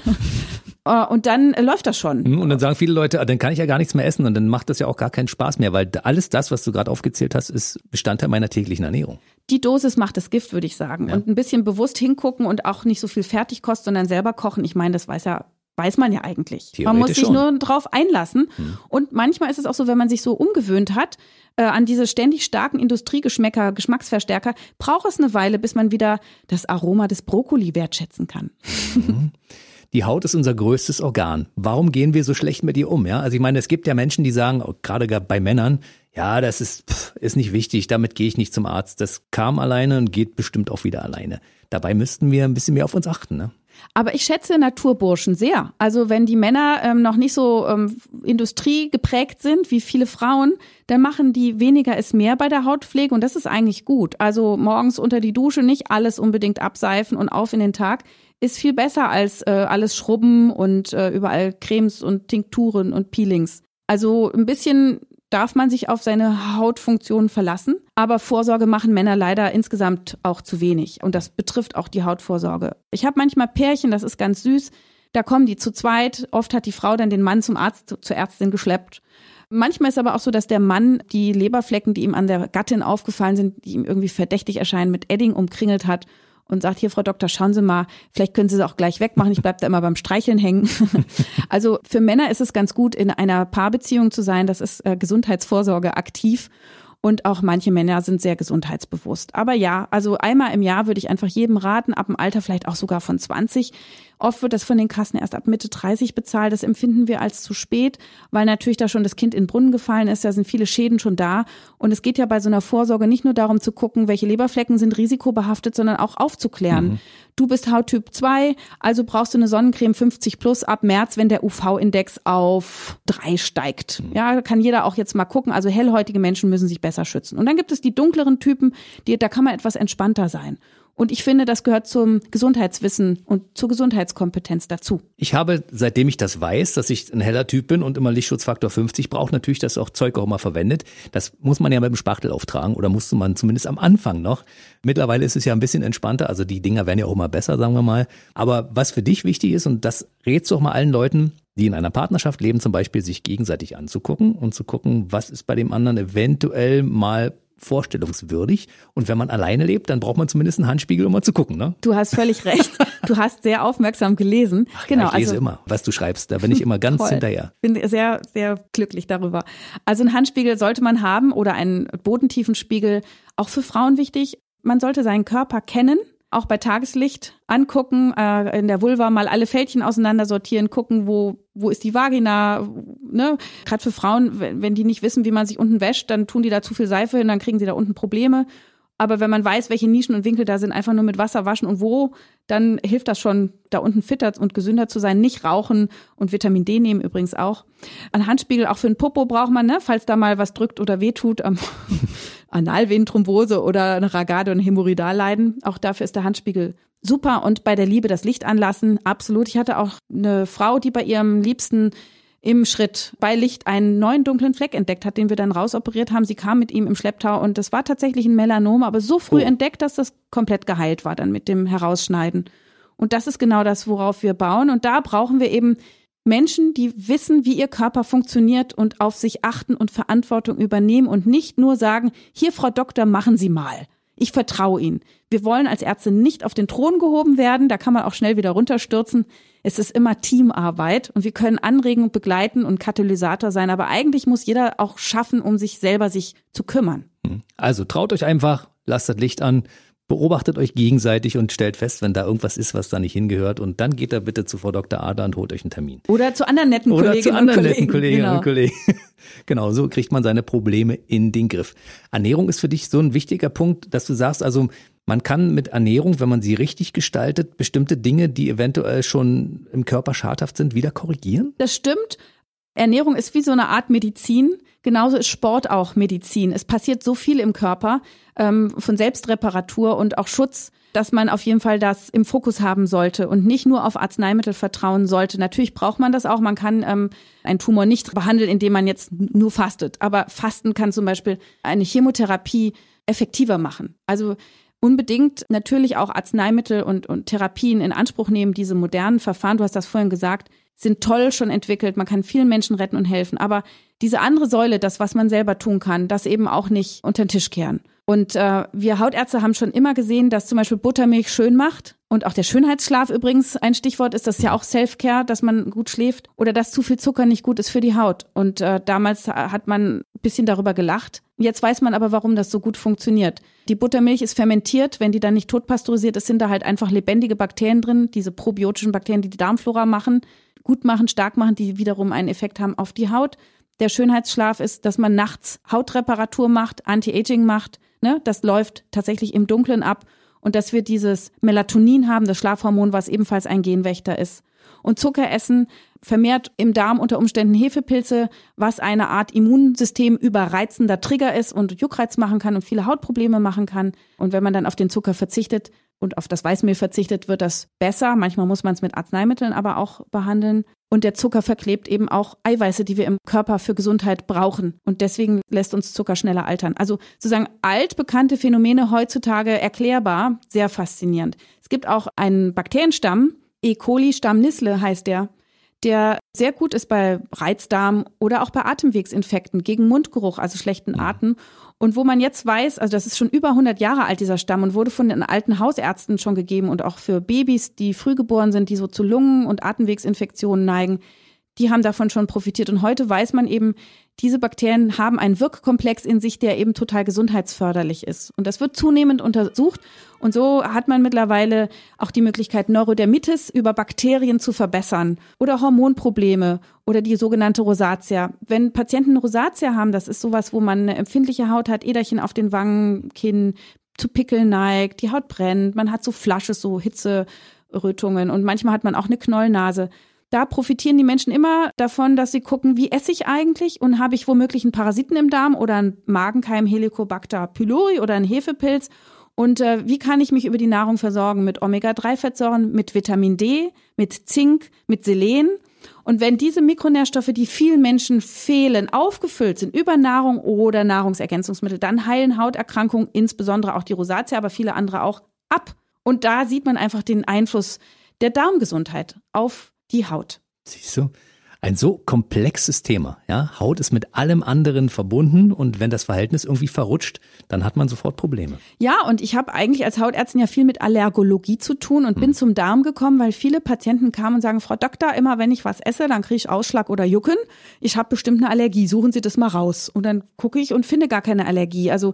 Speaker 3: Äh, und dann äh, läuft das schon.
Speaker 2: Hm, Und dann sagen viele Leute, ah, dann kann ich ja gar nichts mehr essen und dann macht das ja auch gar keinen Spaß mehr, weil alles das, was du gerade aufgezählt hast, ist Bestandteil meiner täglichen Ernährung.
Speaker 3: Die Dosis macht das Gift, würde ich sagen. Und ein bisschen bewusst hingucken und auch nicht so viel Fertigkost, sondern selber kochen. Ich meine, das weiß ja weiß man ja eigentlich. Man muss sich
Speaker 2: schon.
Speaker 3: nur drauf einlassen. Und manchmal ist es auch so, wenn man sich so umgewöhnt hat äh, an diese ständig starken Industriegeschmäcker, Geschmacksverstärker, braucht es eine Weile, bis man wieder das Aroma des Brokkoli wertschätzen kann.
Speaker 2: Die Haut ist unser größtes Organ. Warum gehen wir so schlecht mit ihr um? Ja, also ich meine, es gibt ja Menschen, die sagen, oh, gerade bei Männern, ja, das ist, pff, ist nicht wichtig, damit gehe ich nicht zum Arzt. Das kam alleine und geht bestimmt auch wieder alleine. Dabei müssten wir ein bisschen mehr auf uns achten. Ne?
Speaker 3: Aber ich schätze Naturburschen sehr. Also wenn die Männer ähm, noch nicht so ähm, industriegeprägt sind wie viele Frauen, dann machen die weniger ist mehr bei der Hautpflege und das ist eigentlich gut. Also morgens unter die Dusche nicht alles unbedingt abseifen und auf in den Tag ist viel besser als äh, alles schrubben und äh, überall Cremes und Tinkturen und Peelings. Also ein bisschen darf man sich auf seine Hautfunktion verlassen. Aber Vorsorge machen Männer leider insgesamt auch zu wenig. Und das betrifft auch die Hautvorsorge. Ich habe manchmal Pärchen, das ist ganz süß. Da kommen die zu zweit. Oft hat die Frau dann den Mann zum Arzt, zur Ärztin geschleppt. Manchmal ist aber auch so, dass der Mann die Leberflecken, die ihm an der Gattin aufgefallen sind, die ihm irgendwie verdächtig erscheinen, mit Edding umkringelt hat und sagt, hier, Frau Doktor, schauen Sie mal, vielleicht können Sie es auch gleich wegmachen, ich bleibe da immer beim Streicheln hängen. also für Männer ist es ganz gut, in einer Paarbeziehung zu sein, das ist äh, Gesundheitsvorsorge aktiv. Und auch manche Männer sind sehr gesundheitsbewusst. Aber ja, also einmal im Jahr würde ich einfach jedem raten, ab dem Alter vielleicht auch sogar von 20, Oft wird das von den Kassen erst ab Mitte 30 bezahlt. Das empfinden wir als zu spät, weil natürlich da schon das Kind in den Brunnen gefallen ist. Da sind viele Schäden schon da. Und es geht ja bei so einer Vorsorge nicht nur darum zu gucken, welche Leberflecken sind risikobehaftet, sondern auch aufzuklären. Mhm. Du bist Hauttyp 2, also brauchst du eine Sonnencreme 50 plus ab März, wenn der UV-Index auf 3 steigt. Mhm. Ja, kann jeder auch jetzt mal gucken. Also hellhäutige Menschen müssen sich besser schützen. Und dann gibt es die dunkleren Typen, die, da kann man etwas entspannter sein. Und ich finde, das gehört zum Gesundheitswissen und zur Gesundheitskompetenz dazu.
Speaker 2: Ich habe, seitdem ich das weiß, dass ich ein heller Typ bin und immer Lichtschutzfaktor 50 brauche, natürlich das auch Zeug auch immer verwendet. Das muss man ja mit dem Spachtel auftragen oder musste man zumindest am Anfang noch. Mittlerweile ist es ja ein bisschen entspannter, also die Dinger werden ja auch immer besser, sagen wir mal. Aber was für dich wichtig ist, und das rätst du auch mal allen Leuten, die in einer Partnerschaft leben, zum Beispiel sich gegenseitig anzugucken und zu gucken, was ist bei dem anderen eventuell mal vorstellungswürdig. Und wenn man alleine lebt, dann braucht man zumindest einen Handspiegel, um mal zu gucken. Ne?
Speaker 3: Du hast völlig recht. Du hast sehr aufmerksam gelesen.
Speaker 2: Ach, genau. Ja, ich lese also, immer, was du schreibst. Da bin ich immer ganz
Speaker 3: voll.
Speaker 2: hinterher.
Speaker 3: Bin sehr, sehr glücklich darüber. Also einen Handspiegel sollte man haben oder einen bodentiefen Spiegel. Auch für Frauen wichtig. Man sollte seinen Körper kennen auch bei Tageslicht angucken, äh, in der Vulva mal alle Fältchen auseinandersortieren, gucken, wo, wo ist die Vagina, ne? Gerade für Frauen, wenn, wenn die nicht wissen, wie man sich unten wäscht, dann tun die da zu viel Seife hin, dann kriegen sie da unten Probleme. Aber wenn man weiß, welche Nischen und Winkel da sind, einfach nur mit Wasser waschen und wo, dann hilft das schon, da unten fitter und gesünder zu sein. Nicht rauchen und Vitamin D nehmen übrigens auch. Ein Handspiegel auch für den Popo braucht man, ne? falls da mal was drückt oder wehtut, am Analvenenthrombose oder eine Ragade und Hämorrhoidal leiden. Auch dafür ist der Handspiegel super. Und bei der Liebe das Licht anlassen, absolut. Ich hatte auch eine Frau, die bei ihrem Liebsten im Schritt bei Licht einen neuen dunklen Fleck entdeckt hat, den wir dann rausoperiert haben. Sie kam mit ihm im Schlepptau und das war tatsächlich ein Melanom, aber so früh oh. entdeckt, dass das komplett geheilt war dann mit dem Herausschneiden. Und das ist genau das, worauf wir bauen. Und da brauchen wir eben Menschen, die wissen, wie ihr Körper funktioniert und auf sich achten und Verantwortung übernehmen und nicht nur sagen, hier, Frau Doktor, machen Sie mal. Ich vertraue Ihnen. Wir wollen als Ärzte nicht auf den Thron gehoben werden, da kann man auch schnell wieder runterstürzen. Es ist immer Teamarbeit und wir können anregen und begleiten und Katalysator sein, aber eigentlich muss jeder auch schaffen, um sich selber sich zu kümmern.
Speaker 2: Also traut euch einfach, lasst das Licht an, beobachtet euch gegenseitig und stellt fest, wenn da irgendwas ist, was da nicht hingehört. Und dann geht da bitte zu Frau Dr. Adler und holt euch einen Termin.
Speaker 3: Oder zu anderen netten
Speaker 2: Oder
Speaker 3: Kolleginnen
Speaker 2: zu anderen und netten Kolleginnen genau. und Kollegen. genau, so kriegt man seine Probleme in den Griff. Ernährung ist für dich so ein wichtiger Punkt, dass du sagst, also man kann mit Ernährung, wenn man sie richtig gestaltet, bestimmte Dinge, die eventuell schon im Körper schadhaft sind, wieder korrigieren?
Speaker 3: Das stimmt. Ernährung ist wie so eine Art Medizin. Genauso ist Sport auch Medizin. Es passiert so viel im Körper ähm, von Selbstreparatur und auch Schutz, dass man auf jeden Fall das im Fokus haben sollte und nicht nur auf Arzneimittel vertrauen sollte. Natürlich braucht man das auch. Man kann ähm, einen Tumor nicht behandeln, indem man jetzt nur fastet. Aber Fasten kann zum Beispiel eine Chemotherapie effektiver machen. Also unbedingt natürlich auch Arzneimittel und, und Therapien in Anspruch nehmen, diese modernen Verfahren, du hast das vorhin gesagt, sind toll schon entwickelt, man kann vielen Menschen retten und helfen, aber diese andere Säule, das, was man selber tun kann, das eben auch nicht unter den Tisch kehren. Und äh, wir Hautärzte haben schon immer gesehen, dass zum Beispiel Buttermilch schön macht. Und auch der Schönheitsschlaf übrigens ein Stichwort ist, das ist ja auch Self-Care, dass man gut schläft oder dass zu viel Zucker nicht gut ist für die Haut. Und äh, damals hat man ein bisschen darüber gelacht. Jetzt weiß man aber, warum das so gut funktioniert. Die Buttermilch ist fermentiert, wenn die dann nicht totpasteurisiert ist, sind da halt einfach lebendige Bakterien drin, diese probiotischen Bakterien, die die Darmflora machen, gut machen, stark machen, die wiederum einen Effekt haben auf die Haut. der Schönheitsschlaf ist, dass man nachts Hautreparatur macht, Anti-Aging macht. Ne? Das läuft tatsächlich im Dunkeln ab. Und dass wir dieses Melatonin haben, das Schlafhormon, was ebenfalls ein Genwächter ist. Und Zucker essen vermehrt im Darm unter Umständen Hefepilze, was eine Art Immunsystem überreizender Trigger ist und Juckreiz machen kann und viele Hautprobleme machen kann. Und wenn man dann auf den Zucker verzichtet und auf das Weißmehl verzichtet, wird das besser. Manchmal muss man es mit Arzneimitteln aber auch behandeln. Und der Zucker verklebt eben auch Eiweiße, die wir im Körper für Gesundheit brauchen. Und deswegen lässt uns Zucker schneller altern. Also sozusagen altbekannte Phänomene heutzutage erklärbar, sehr faszinierend. Es gibt auch einen Bakterienstamm, E. coli Stamm Nissle heißt der, der sehr gut ist bei Reizdarm oder auch bei Atemwegsinfekten gegen Mundgeruch, also schlechten mhm. Atem. Und wo man jetzt weiß, also das ist schon über 100 Jahre alt, dieser Stamm, und wurde von den alten Hausärzten schon gegeben und auch für Babys, die früh geboren sind, die so zu Lungen- und Atemwegsinfektionen neigen, die haben davon schon profitiert. Und heute weiß man eben, diese Bakterien haben einen Wirkkomplex in sich, der eben total gesundheitsförderlich ist. Und das wird zunehmend untersucht. Und so hat man mittlerweile auch die Möglichkeit, Neurodermitis über Bakterien zu verbessern oder Hormonprobleme oder die sogenannte Rosatia. Wenn Patienten Rosatia haben, das ist sowas, wo man eine empfindliche Haut hat, Äderchen auf den Wangen, Kinn, zu Pickeln neigt, die Haut brennt, man hat so Flasches, so Hitzerötungen und manchmal hat man auch eine Knollnase da profitieren die Menschen immer davon, dass sie gucken, wie esse ich eigentlich und habe ich womöglich einen Parasiten im Darm oder einen Magenkeim Helicobacter pylori oder einen Hefepilz und äh, wie kann ich mich über die Nahrung versorgen mit Omega-3-Fettsäuren, mit Vitamin D, mit Zink, mit Selen. Und wenn diese Mikronährstoffe, die vielen Menschen fehlen, aufgefüllt sind über Nahrung oder Nahrungsergänzungsmittel, dann heilen Hauterkrankungen, insbesondere auch die Rosatia, aber viele andere auch, ab. Und da sieht man einfach den Einfluss der Darmgesundheit auf die Haut.
Speaker 2: Siehst du? Ein so komplexes Thema. Ja? Haut ist mit allem anderen verbunden und wenn das Verhältnis irgendwie verrutscht, dann hat man sofort Probleme.
Speaker 3: Ja, und ich habe eigentlich als Hautärztin ja viel mit Allergologie zu tun und hm. bin zum Darm gekommen, weil viele Patienten kamen und sagen, Frau Doktor, immer wenn ich was esse, dann kriege ich Ausschlag oder Jucken. Ich habe bestimmt eine Allergie, suchen Sie das mal raus. Und dann gucke ich und finde gar keine Allergie. Also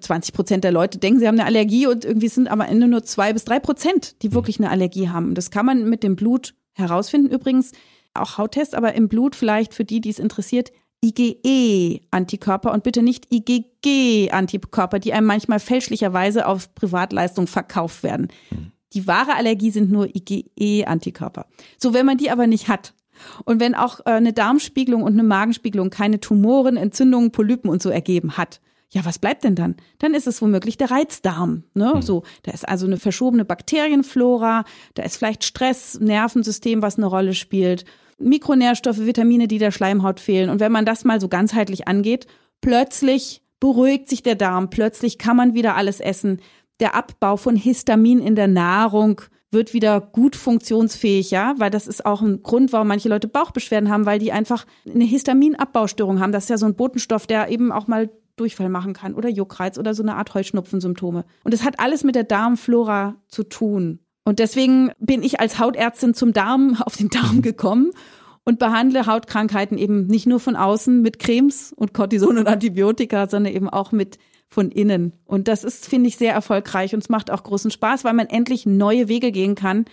Speaker 3: 20 Prozent der Leute denken, sie haben eine Allergie und irgendwie sind am Ende nur zwei bis drei Prozent, die hm. wirklich eine Allergie haben. Das kann man mit dem Blut herausfinden. Übrigens auch Hauttest, aber im Blut vielleicht für die, die es interessiert, IgE-Antikörper und bitte nicht IgG-Antikörper, die einem manchmal fälschlicherweise auf Privatleistung verkauft werden. Hm. Die wahre Allergie sind nur IgE-Antikörper. So, wenn man die aber nicht hat und wenn auch äh, eine Darmspiegelung und eine Magenspiegelung keine Tumoren, Entzündungen, Polypen und so ergeben hat, ja, was bleibt denn dann? Dann ist es womöglich der Reizdarm. Ne? Mhm. So, da ist also eine verschobene Bakterienflora, da ist vielleicht Stress, Nervensystem, was eine Rolle spielt, Mikronährstoffe, Vitamine, die der Schleimhaut fehlen. Und wenn man das mal so ganzheitlich angeht, plötzlich beruhigt sich der Darm, plötzlich kann man wieder alles essen. Der Abbau von Histamin in der Nahrung wird wieder gut funktionsfähig, ja, weil das ist auch ein Grund, warum manche Leute Bauchbeschwerden haben, weil die einfach eine Histaminabbaustörung haben. Das ist ja so ein Botenstoff, der eben auch mal Durchfall machen kann oder Juckreiz oder so eine Art Heuschnupfensymptome. Und das hat alles mit der Darmflora zu tun. Und deswegen bin ich als Hautärztin zum Darm, auf den Darm gekommen und behandle Hautkrankheiten eben nicht nur von außen mit Cremes und Cortison und Antibiotika, sondern eben auch mit von innen. Und das ist, finde ich, sehr erfolgreich und es macht auch großen Spaß, weil man endlich neue Wege gehen kann.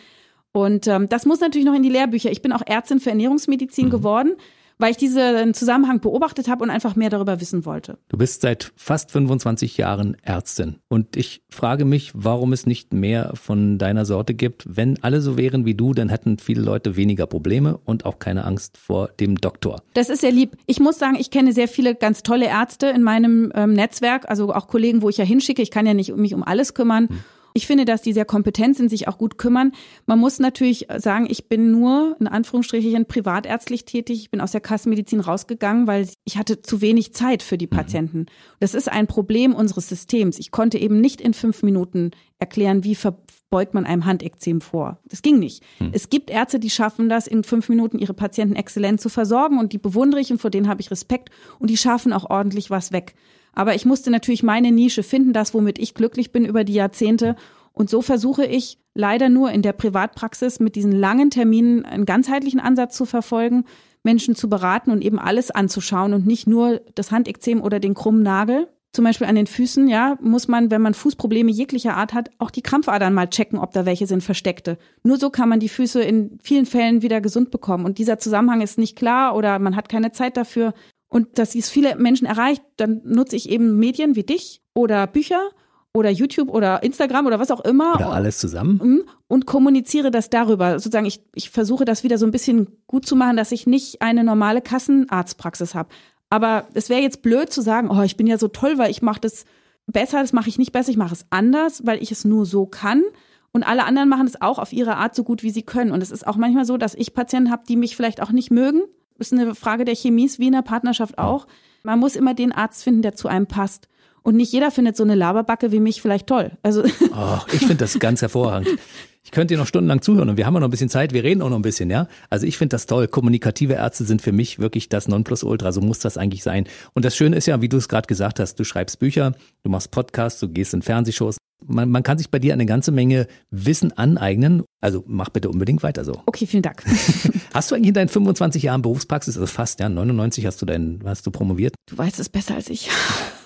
Speaker 3: Und ähm, das muss natürlich noch in die Lehrbücher. Ich bin auch Ärztin für Ernährungsmedizin mhm. geworden weil ich diesen Zusammenhang beobachtet habe und einfach mehr darüber wissen wollte.
Speaker 2: Du bist seit fast 25 Jahren Ärztin und ich frage mich, warum es nicht mehr von deiner Sorte gibt. Wenn alle so wären wie du, dann hätten viele Leute weniger Probleme und auch keine Angst vor dem Doktor.
Speaker 3: Das ist sehr lieb. Ich muss sagen, ich kenne sehr viele ganz tolle Ärzte in meinem ähm, Netzwerk, also auch Kollegen, wo ich ja hinschicke. Ich kann ja nicht mich um alles kümmern. Hm. Ich finde, dass die sehr kompetent sind, sich auch gut kümmern. Man muss natürlich sagen, ich bin nur in Anführungsstrichen privatärztlich tätig. Ich bin aus der Kassenmedizin rausgegangen, weil ich hatte zu wenig Zeit für die mhm. Patienten. Das ist ein Problem unseres Systems. Ich konnte eben nicht in fünf Minuten erklären, wie verbeugt man einem Handekzem vor. Das ging nicht. Hm. Es gibt Ärzte, die schaffen das, in fünf Minuten ihre Patienten exzellent zu versorgen und die bewundere ich und vor denen habe ich Respekt und die schaffen auch ordentlich was weg. Aber ich musste natürlich meine Nische finden, das, womit ich glücklich bin über die Jahrzehnte. Und so versuche ich leider nur in der Privatpraxis mit diesen langen Terminen einen ganzheitlichen Ansatz zu verfolgen, Menschen zu beraten und eben alles anzuschauen und nicht nur das Handekzem oder den krummen Nagel. Zum Beispiel an den Füßen, ja, muss man, wenn man Fußprobleme jeglicher Art hat, auch die Krampfadern mal checken, ob da welche sind versteckte. Nur so kann man die Füße in vielen Fällen wieder gesund bekommen. Und dieser Zusammenhang ist nicht klar oder man hat keine Zeit dafür. Und dass es viele Menschen erreicht, dann nutze ich eben Medien wie dich oder Bücher oder YouTube oder Instagram oder was auch immer.
Speaker 2: Oder alles zusammen.
Speaker 3: Mhm. Und kommuniziere das darüber. Sozusagen, ich, ich versuche das wieder so ein bisschen gut zu machen, dass ich nicht eine normale Kassenarztpraxis habe. Aber es wäre jetzt blöd zu sagen, oh, ich bin ja so toll, weil ich mache das besser, das mache ich nicht besser, ich mache es anders, weil ich es nur so kann. Und alle anderen machen es auch auf ihre Art so gut, wie sie können. Und es ist auch manchmal so, dass ich Patienten habe, die mich vielleicht auch nicht mögen. Das ist eine Frage der Chemie, wie in der Partnerschaft auch. Man muss immer den Arzt finden, der zu einem passt. Und nicht jeder findet so eine Laberbacke wie mich vielleicht toll. Also
Speaker 2: oh, ich finde das ganz hervorragend. Ich könnte dir noch stundenlang zuhören und wir haben ja noch ein bisschen Zeit, wir reden auch noch ein bisschen, ja. Also ich finde das toll. Kommunikative Ärzte sind für mich wirklich das Nonplusultra, so muss das eigentlich sein. Und das Schöne ist ja, wie du es gerade gesagt hast, du schreibst Bücher, du machst Podcasts, du gehst in Fernsehshows. Man, man kann sich bei dir eine ganze Menge Wissen aneignen. Also mach bitte unbedingt weiter so.
Speaker 3: Okay, vielen Dank.
Speaker 2: hast du eigentlich in deinen 25 Jahren Berufspraxis, also fast, ja, 99 hast du dein, hast du promoviert?
Speaker 3: Du weißt es besser als ich.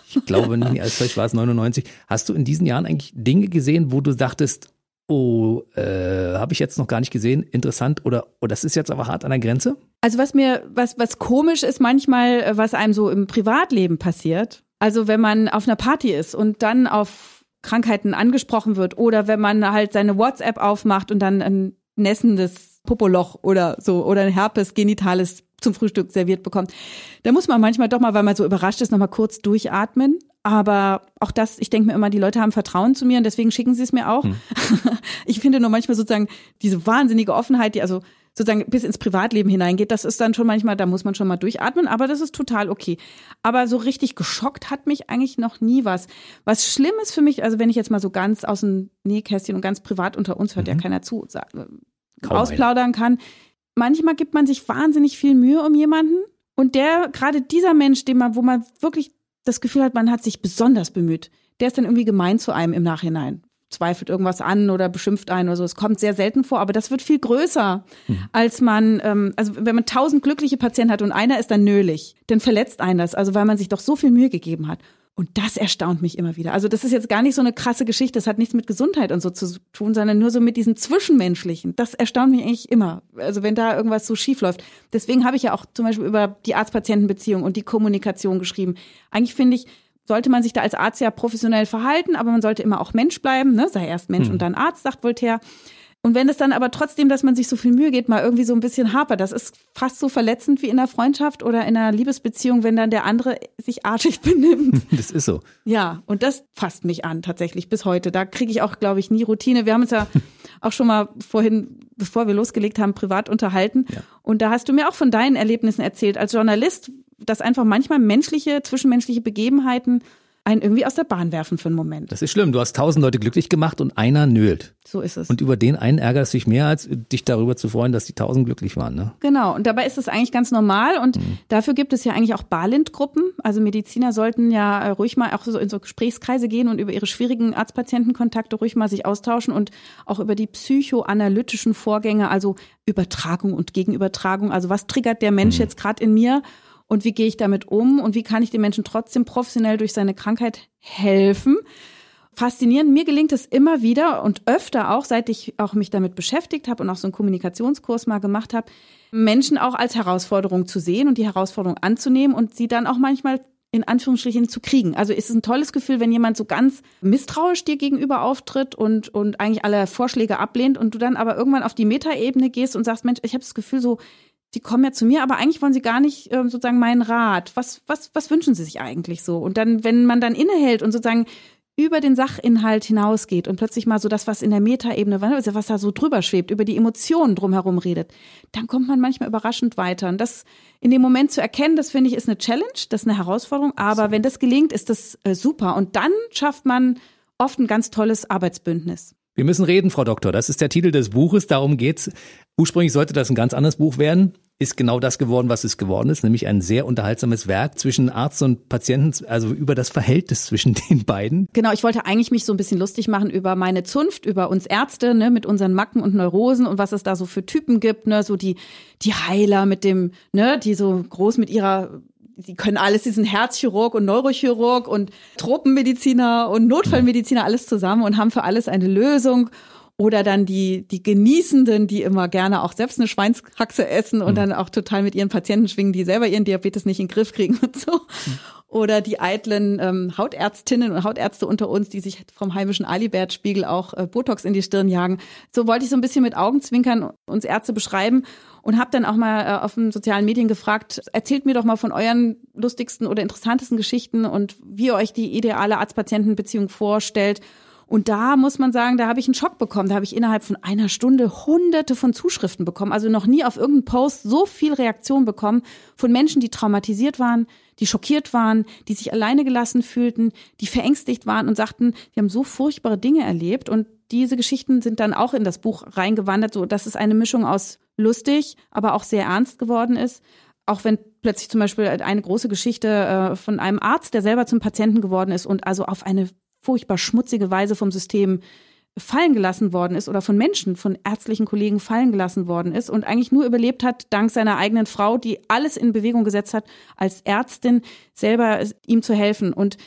Speaker 2: Ich glaube, nie, als vielleicht war es 99. Hast du in diesen Jahren eigentlich Dinge gesehen, wo du dachtest, oh, äh, habe ich jetzt noch gar nicht gesehen, interessant oder, oh, das ist jetzt aber hart an der Grenze?
Speaker 3: Also was mir, was, was komisch ist manchmal, äh, was einem so im Privatleben passiert. Also wenn man auf einer Party ist und dann auf Krankheiten angesprochen wird oder wenn man halt seine WhatsApp aufmacht und dann ein nässendes Popoloch oder so oder ein Herpes genitales zum Frühstück serviert bekommt. Da muss man manchmal doch mal, weil man so überrascht ist, noch mal kurz durchatmen. Aber auch das, ich denke mir immer, die Leute haben Vertrauen zu mir und deswegen schicken sie es mir auch. Hm. Ich finde nur manchmal sozusagen diese wahnsinnige Offenheit, die also sozusagen bis ins Privatleben hineingeht, das ist dann schon manchmal, da muss man schon mal durchatmen, aber das ist total okay. Aber so richtig geschockt hat mich eigentlich noch nie was. Was schlimm ist für mich, also wenn ich jetzt mal so ganz aus dem Nähkästchen und ganz privat unter uns hört mhm. ja keiner zu, äh, ausplaudern kann, manchmal gibt man sich wahnsinnig viel Mühe um jemanden und der, gerade dieser Mensch, dem man, wo man wirklich das Gefühl hat, man hat sich besonders bemüht, der ist dann irgendwie gemein zu einem im Nachhinein. Zweifelt irgendwas an oder beschimpft einen oder so. Es kommt sehr selten vor, aber das wird viel größer, mhm. als man, ähm, also wenn man tausend glückliche Patienten hat und einer ist dann nölig, dann verletzt einen das, also weil man sich doch so viel Mühe gegeben hat. Und das erstaunt mich immer wieder. Also das ist jetzt gar nicht so eine krasse Geschichte. Das hat nichts mit Gesundheit und so zu tun, sondern nur so mit diesem Zwischenmenschlichen. Das erstaunt mich eigentlich immer. Also wenn da irgendwas so schief läuft. Deswegen habe ich ja auch zum Beispiel über die Arzt-Patienten-Beziehung und die Kommunikation geschrieben. Eigentlich finde ich, sollte man sich da als Arzt ja professionell verhalten, aber man sollte immer auch Mensch bleiben. Ne? Sei erst Mensch hm. und dann Arzt, sagt Voltaire. Und wenn es dann aber trotzdem, dass man sich so viel Mühe geht, mal irgendwie so ein bisschen hapert, das ist fast so verletzend wie in einer Freundschaft oder in einer Liebesbeziehung, wenn dann der andere sich artig benimmt.
Speaker 2: Das ist so.
Speaker 3: Ja, und das fasst mich an tatsächlich bis heute. Da kriege ich auch, glaube ich, nie Routine. Wir haben uns ja auch schon mal vorhin, bevor wir losgelegt haben, privat unterhalten. Ja. Und da hast du mir auch von deinen Erlebnissen erzählt als Journalist, dass einfach manchmal menschliche, zwischenmenschliche Begebenheiten einen irgendwie aus der Bahn werfen für einen Moment.
Speaker 2: Das ist schlimm. Du hast tausend Leute glücklich gemacht und einer nölt.
Speaker 3: So ist es.
Speaker 2: Und über den einen ärgerst du dich mehr, als dich darüber zu freuen, dass die tausend glücklich waren. Ne?
Speaker 3: Genau. Und dabei ist es eigentlich ganz normal. Und mhm. dafür gibt es ja eigentlich auch Barlind-Gruppen. Also Mediziner sollten ja äh, ruhig mal auch so in so Gesprächskreise gehen und über ihre schwierigen Arzt-Patienten-Kontakte ruhig mal sich austauschen und auch über die psychoanalytischen Vorgänge, also Übertragung und Gegenübertragung. Also was triggert der Mensch mhm. jetzt gerade in mir? Und wie gehe ich damit um und wie kann ich dem Menschen trotzdem professionell durch seine Krankheit helfen. Faszinierend, mir gelingt es immer wieder und öfter auch, seit ich auch mich damit beschäftigt habe und auch so einen Kommunikationskurs mal gemacht habe, Menschen auch als Herausforderung zu sehen und die Herausforderung anzunehmen und sie dann auch manchmal in Anführungsstrichen zu kriegen. Also ist es ein tolles Gefühl, wenn jemand so ganz misstrauisch dir gegenüber auftritt und, und eigentlich alle Vorschläge ablehnt und du dann aber irgendwann auf die Metaebene gehst und sagst, Mensch, ich habe das Gefühl so, die kommen ja zu mir, aber eigentlich wollen sie gar nicht äh, sozusagen meinen Rat. Was, was, was wünschen sie sich eigentlich so? Und dann, wenn man dann innehält und sozusagen über den Sachinhalt hinausgeht und plötzlich mal so das, was in der Metaebene, was da so drüber schwebt, über die Emotionen drumherum redet, dann kommt man manchmal überraschend weiter. Und das in dem Moment zu erkennen, das finde ich ist eine Challenge, das ist eine Herausforderung. Aber wenn das gelingt, ist das äh, super. Und dann schafft man oft ein ganz tolles Arbeitsbündnis.
Speaker 2: Wir müssen reden, Frau Doktor. Das ist der Titel des Buches. Darum geht's. Ursprünglich sollte das ein ganz anderes Buch werden. Ist genau das geworden, was es geworden ist, nämlich ein sehr unterhaltsames Werk zwischen Arzt und Patienten, also über das Verhältnis zwischen den beiden.
Speaker 3: Genau, ich wollte eigentlich mich so ein bisschen lustig machen über meine Zunft, über uns Ärzte, ne, mit unseren Macken und Neurosen und was es da so für Typen gibt, ne, so die, die Heiler mit dem, ne, die so groß mit ihrer die können alles, die sind Herzchirurg und Neurochirurg und Tropenmediziner und Notfallmediziner alles zusammen und haben für alles eine Lösung. Oder dann die, die Genießenden, die immer gerne auch selbst eine Schweinshaxe essen und mhm. dann auch total mit ihren Patienten schwingen, die selber ihren Diabetes nicht in den Griff kriegen und so. Mhm. Oder die eitlen ähm, Hautärztinnen und Hautärzte unter uns, die sich vom heimischen Alibert-Spiegel auch äh, Botox in die Stirn jagen. So wollte ich so ein bisschen mit Augenzwinkern uns Ärzte beschreiben und habe dann auch mal äh, auf den sozialen Medien gefragt, erzählt mir doch mal von euren lustigsten oder interessantesten Geschichten und wie ihr euch die ideale Arzt-Patienten-Beziehung vorstellt. Und da muss man sagen, da habe ich einen Schock bekommen. Da habe ich innerhalb von einer Stunde hunderte von Zuschriften bekommen. Also noch nie auf irgendeinen Post so viel Reaktion bekommen von Menschen, die traumatisiert waren, die schockiert waren, die sich alleine gelassen fühlten, die verängstigt waren und sagten, die haben so furchtbare Dinge erlebt. Und diese Geschichten sind dann auch in das Buch reingewandert, so dass es eine Mischung aus lustig, aber auch sehr ernst geworden ist auch wenn plötzlich zum Beispiel eine große Geschichte äh, von einem Arzt, der selber zum Patienten geworden ist und also auf eine furchtbar schmutzige Weise vom System fallen gelassen worden ist oder von Menschen, von ärztlichen Kollegen fallen gelassen worden ist und eigentlich nur überlebt hat dank seiner eigenen Frau, die alles in Bewegung gesetzt hat, als Ärztin selber ihm zu helfen. Und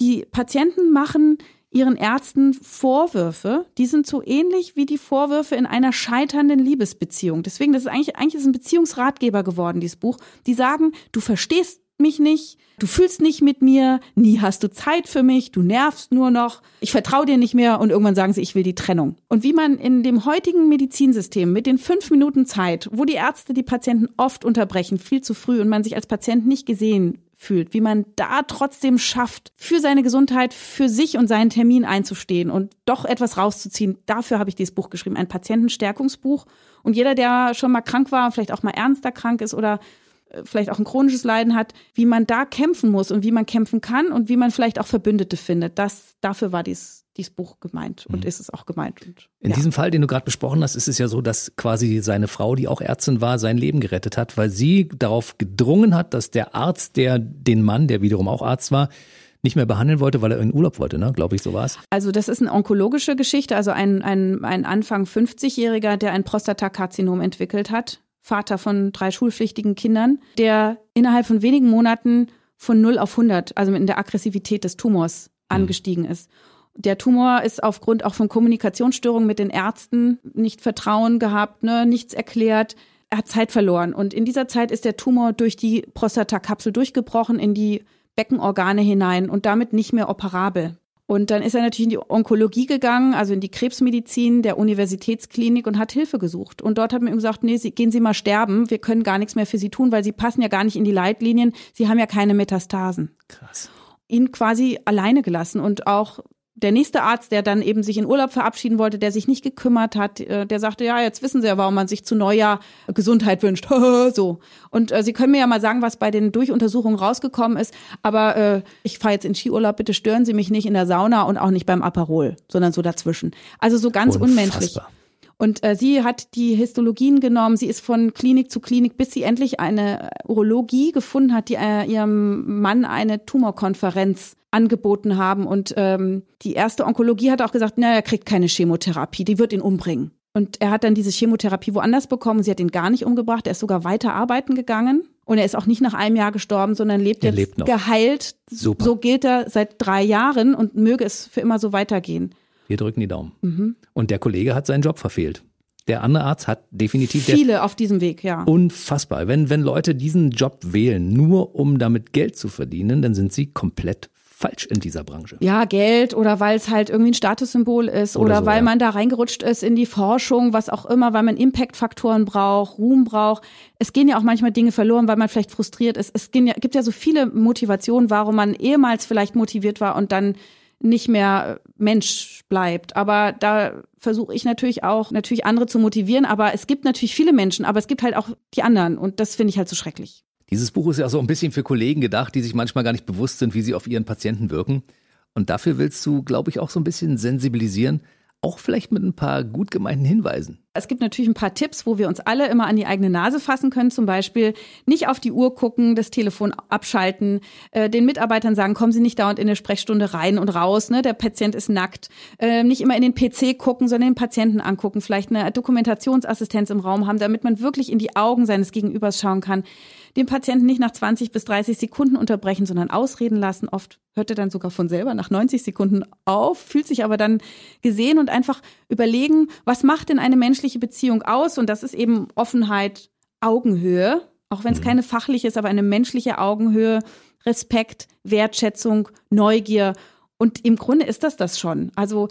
Speaker 3: die Patienten machen ihren Ärzten Vorwürfe, die sind so ähnlich wie die Vorwürfe in einer scheiternden Liebesbeziehung. Deswegen, das ist eigentlich, eigentlich ist ein Beziehungsratgeber geworden, dieses Buch. Die sagen, du verstehst mich nicht, du fühlst nicht mit mir, nie hast du Zeit für mich, du nervst nur noch, ich vertraue dir nicht mehr und irgendwann sagen sie, ich will die Trennung. Und wie man in dem heutigen Medizinsystem mit den fünf Minuten Zeit, wo die Ärzte die Patienten oft unterbrechen, viel zu früh und man sich als Patient nicht gesehen fühlt, wie man da trotzdem schafft, für seine Gesundheit, für sich und seinen Termin einzustehen und doch etwas rauszuziehen. Dafür habe ich dieses Buch geschrieben, ein Patientenstärkungsbuch. Und jeder, der schon mal krank war, vielleicht auch mal ernster krank ist oder vielleicht auch ein chronisches Leiden hat, wie man da kämpfen muss und wie man kämpfen kann und wie man vielleicht auch Verbündete findet. Das, dafür war dies, dieses Buch gemeint und mhm. ist es auch gemeint. Und,
Speaker 2: In ja. diesem Fall, den du gerade besprochen hast, ist es ja so, dass quasi seine Frau, die auch Ärztin war, sein Leben gerettet hat, weil sie darauf gedrungen hat, dass der Arzt, der den Mann, der wiederum auch Arzt war, nicht mehr behandeln wollte, weil er in Urlaub wollte, ne? glaube ich, so war es.
Speaker 3: Also das ist eine onkologische Geschichte, also ein, ein, ein Anfang 50-Jähriger, der ein Prostatakarzinom entwickelt hat Vater von drei schulpflichtigen Kindern, der innerhalb von wenigen Monaten von 0 auf 100, also in der Aggressivität des Tumors, mhm. angestiegen ist. Der Tumor ist aufgrund auch von Kommunikationsstörungen mit den Ärzten nicht Vertrauen gehabt, ne, nichts erklärt. Er hat Zeit verloren. Und in dieser Zeit ist der Tumor durch die Prostatakapsel durchgebrochen in die Beckenorgane hinein und damit nicht mehr operabel. Und dann ist er natürlich in die Onkologie gegangen, also in die Krebsmedizin der Universitätsklinik und hat Hilfe gesucht. Und dort hat man ihm gesagt, nee, Sie, gehen Sie mal sterben, wir können gar nichts mehr für Sie tun, weil Sie passen ja gar nicht in die Leitlinien, Sie haben ja keine Metastasen. Krass. Ihn quasi alleine gelassen und auch der nächste Arzt, der dann eben sich in Urlaub verabschieden wollte, der sich nicht gekümmert hat, äh, der sagte, ja, jetzt wissen Sie ja, warum man sich zu Neujahr Gesundheit wünscht. so. Und äh, Sie können mir ja mal sagen, was bei den Durchuntersuchungen rausgekommen ist. Aber äh, ich fahre jetzt in Skiurlaub, bitte stören Sie mich nicht in der Sauna und auch nicht beim Aperol, sondern so dazwischen. Also so ganz Unfassbar. unmenschlich. Und äh, sie hat die Histologien genommen, sie ist von Klinik zu Klinik, bis sie endlich eine Urologie gefunden hat, die äh, ihrem Mann eine Tumorkonferenz angeboten haben. Und ähm, die erste Onkologie hat auch gesagt, naja, er kriegt keine Chemotherapie, die wird ihn umbringen. Und er hat dann diese Chemotherapie woanders bekommen. Sie hat ihn gar nicht umgebracht. Er ist sogar weiter arbeiten gegangen. Und er ist auch nicht nach einem Jahr gestorben, sondern lebt er jetzt lebt geheilt. Super. So gilt er seit drei Jahren und möge es für immer so weitergehen.
Speaker 2: Wir drücken die Daumen. Mhm. Und der Kollege hat seinen Job verfehlt. Der andere Arzt hat definitiv
Speaker 3: viele auf diesem Weg, ja.
Speaker 2: Unfassbar. Wenn wenn Leute diesen Job wählen, nur um damit Geld zu verdienen, dann sind sie komplett falsch in dieser Branche.
Speaker 3: Ja, Geld oder weil es halt irgendwie ein Statussymbol ist oder, oder so, weil ja. man da reingerutscht ist in die Forschung, was auch immer, weil man Impact-Faktoren braucht, Ruhm braucht. Es gehen ja auch manchmal Dinge verloren, weil man vielleicht frustriert ist. Es ja, gibt ja so viele Motivationen, warum man ehemals vielleicht motiviert war und dann nicht mehr Mensch bleibt. Aber da versuche ich natürlich auch, natürlich andere zu motivieren. Aber es gibt natürlich viele Menschen, aber es gibt halt auch die anderen. Und das finde ich halt so schrecklich.
Speaker 2: Dieses Buch ist ja so ein bisschen für Kollegen gedacht, die sich manchmal gar nicht bewusst sind, wie sie auf ihren Patienten wirken. Und dafür willst du, glaube ich, auch so ein bisschen sensibilisieren, auch vielleicht mit ein paar gut gemeinten Hinweisen.
Speaker 3: Es gibt natürlich ein paar Tipps, wo wir uns alle immer an die eigene Nase fassen können. Zum Beispiel nicht auf die Uhr gucken, das Telefon abschalten, äh, den Mitarbeitern sagen, kommen Sie nicht dauernd in eine Sprechstunde rein und raus, ne? der Patient ist nackt. Äh, nicht immer in den PC gucken, sondern den Patienten angucken, vielleicht eine Dokumentationsassistenz im Raum haben, damit man wirklich in die Augen seines Gegenübers schauen kann den Patienten nicht nach 20 bis 30 Sekunden unterbrechen, sondern ausreden lassen. Oft hört er dann sogar von selber nach 90 Sekunden auf, fühlt sich aber dann gesehen und einfach überlegen, was macht denn eine menschliche Beziehung aus? Und das ist eben Offenheit, Augenhöhe, auch wenn es mhm. keine fachliche ist, aber eine menschliche Augenhöhe, Respekt, Wertschätzung, Neugier. Und im Grunde ist das das schon. Also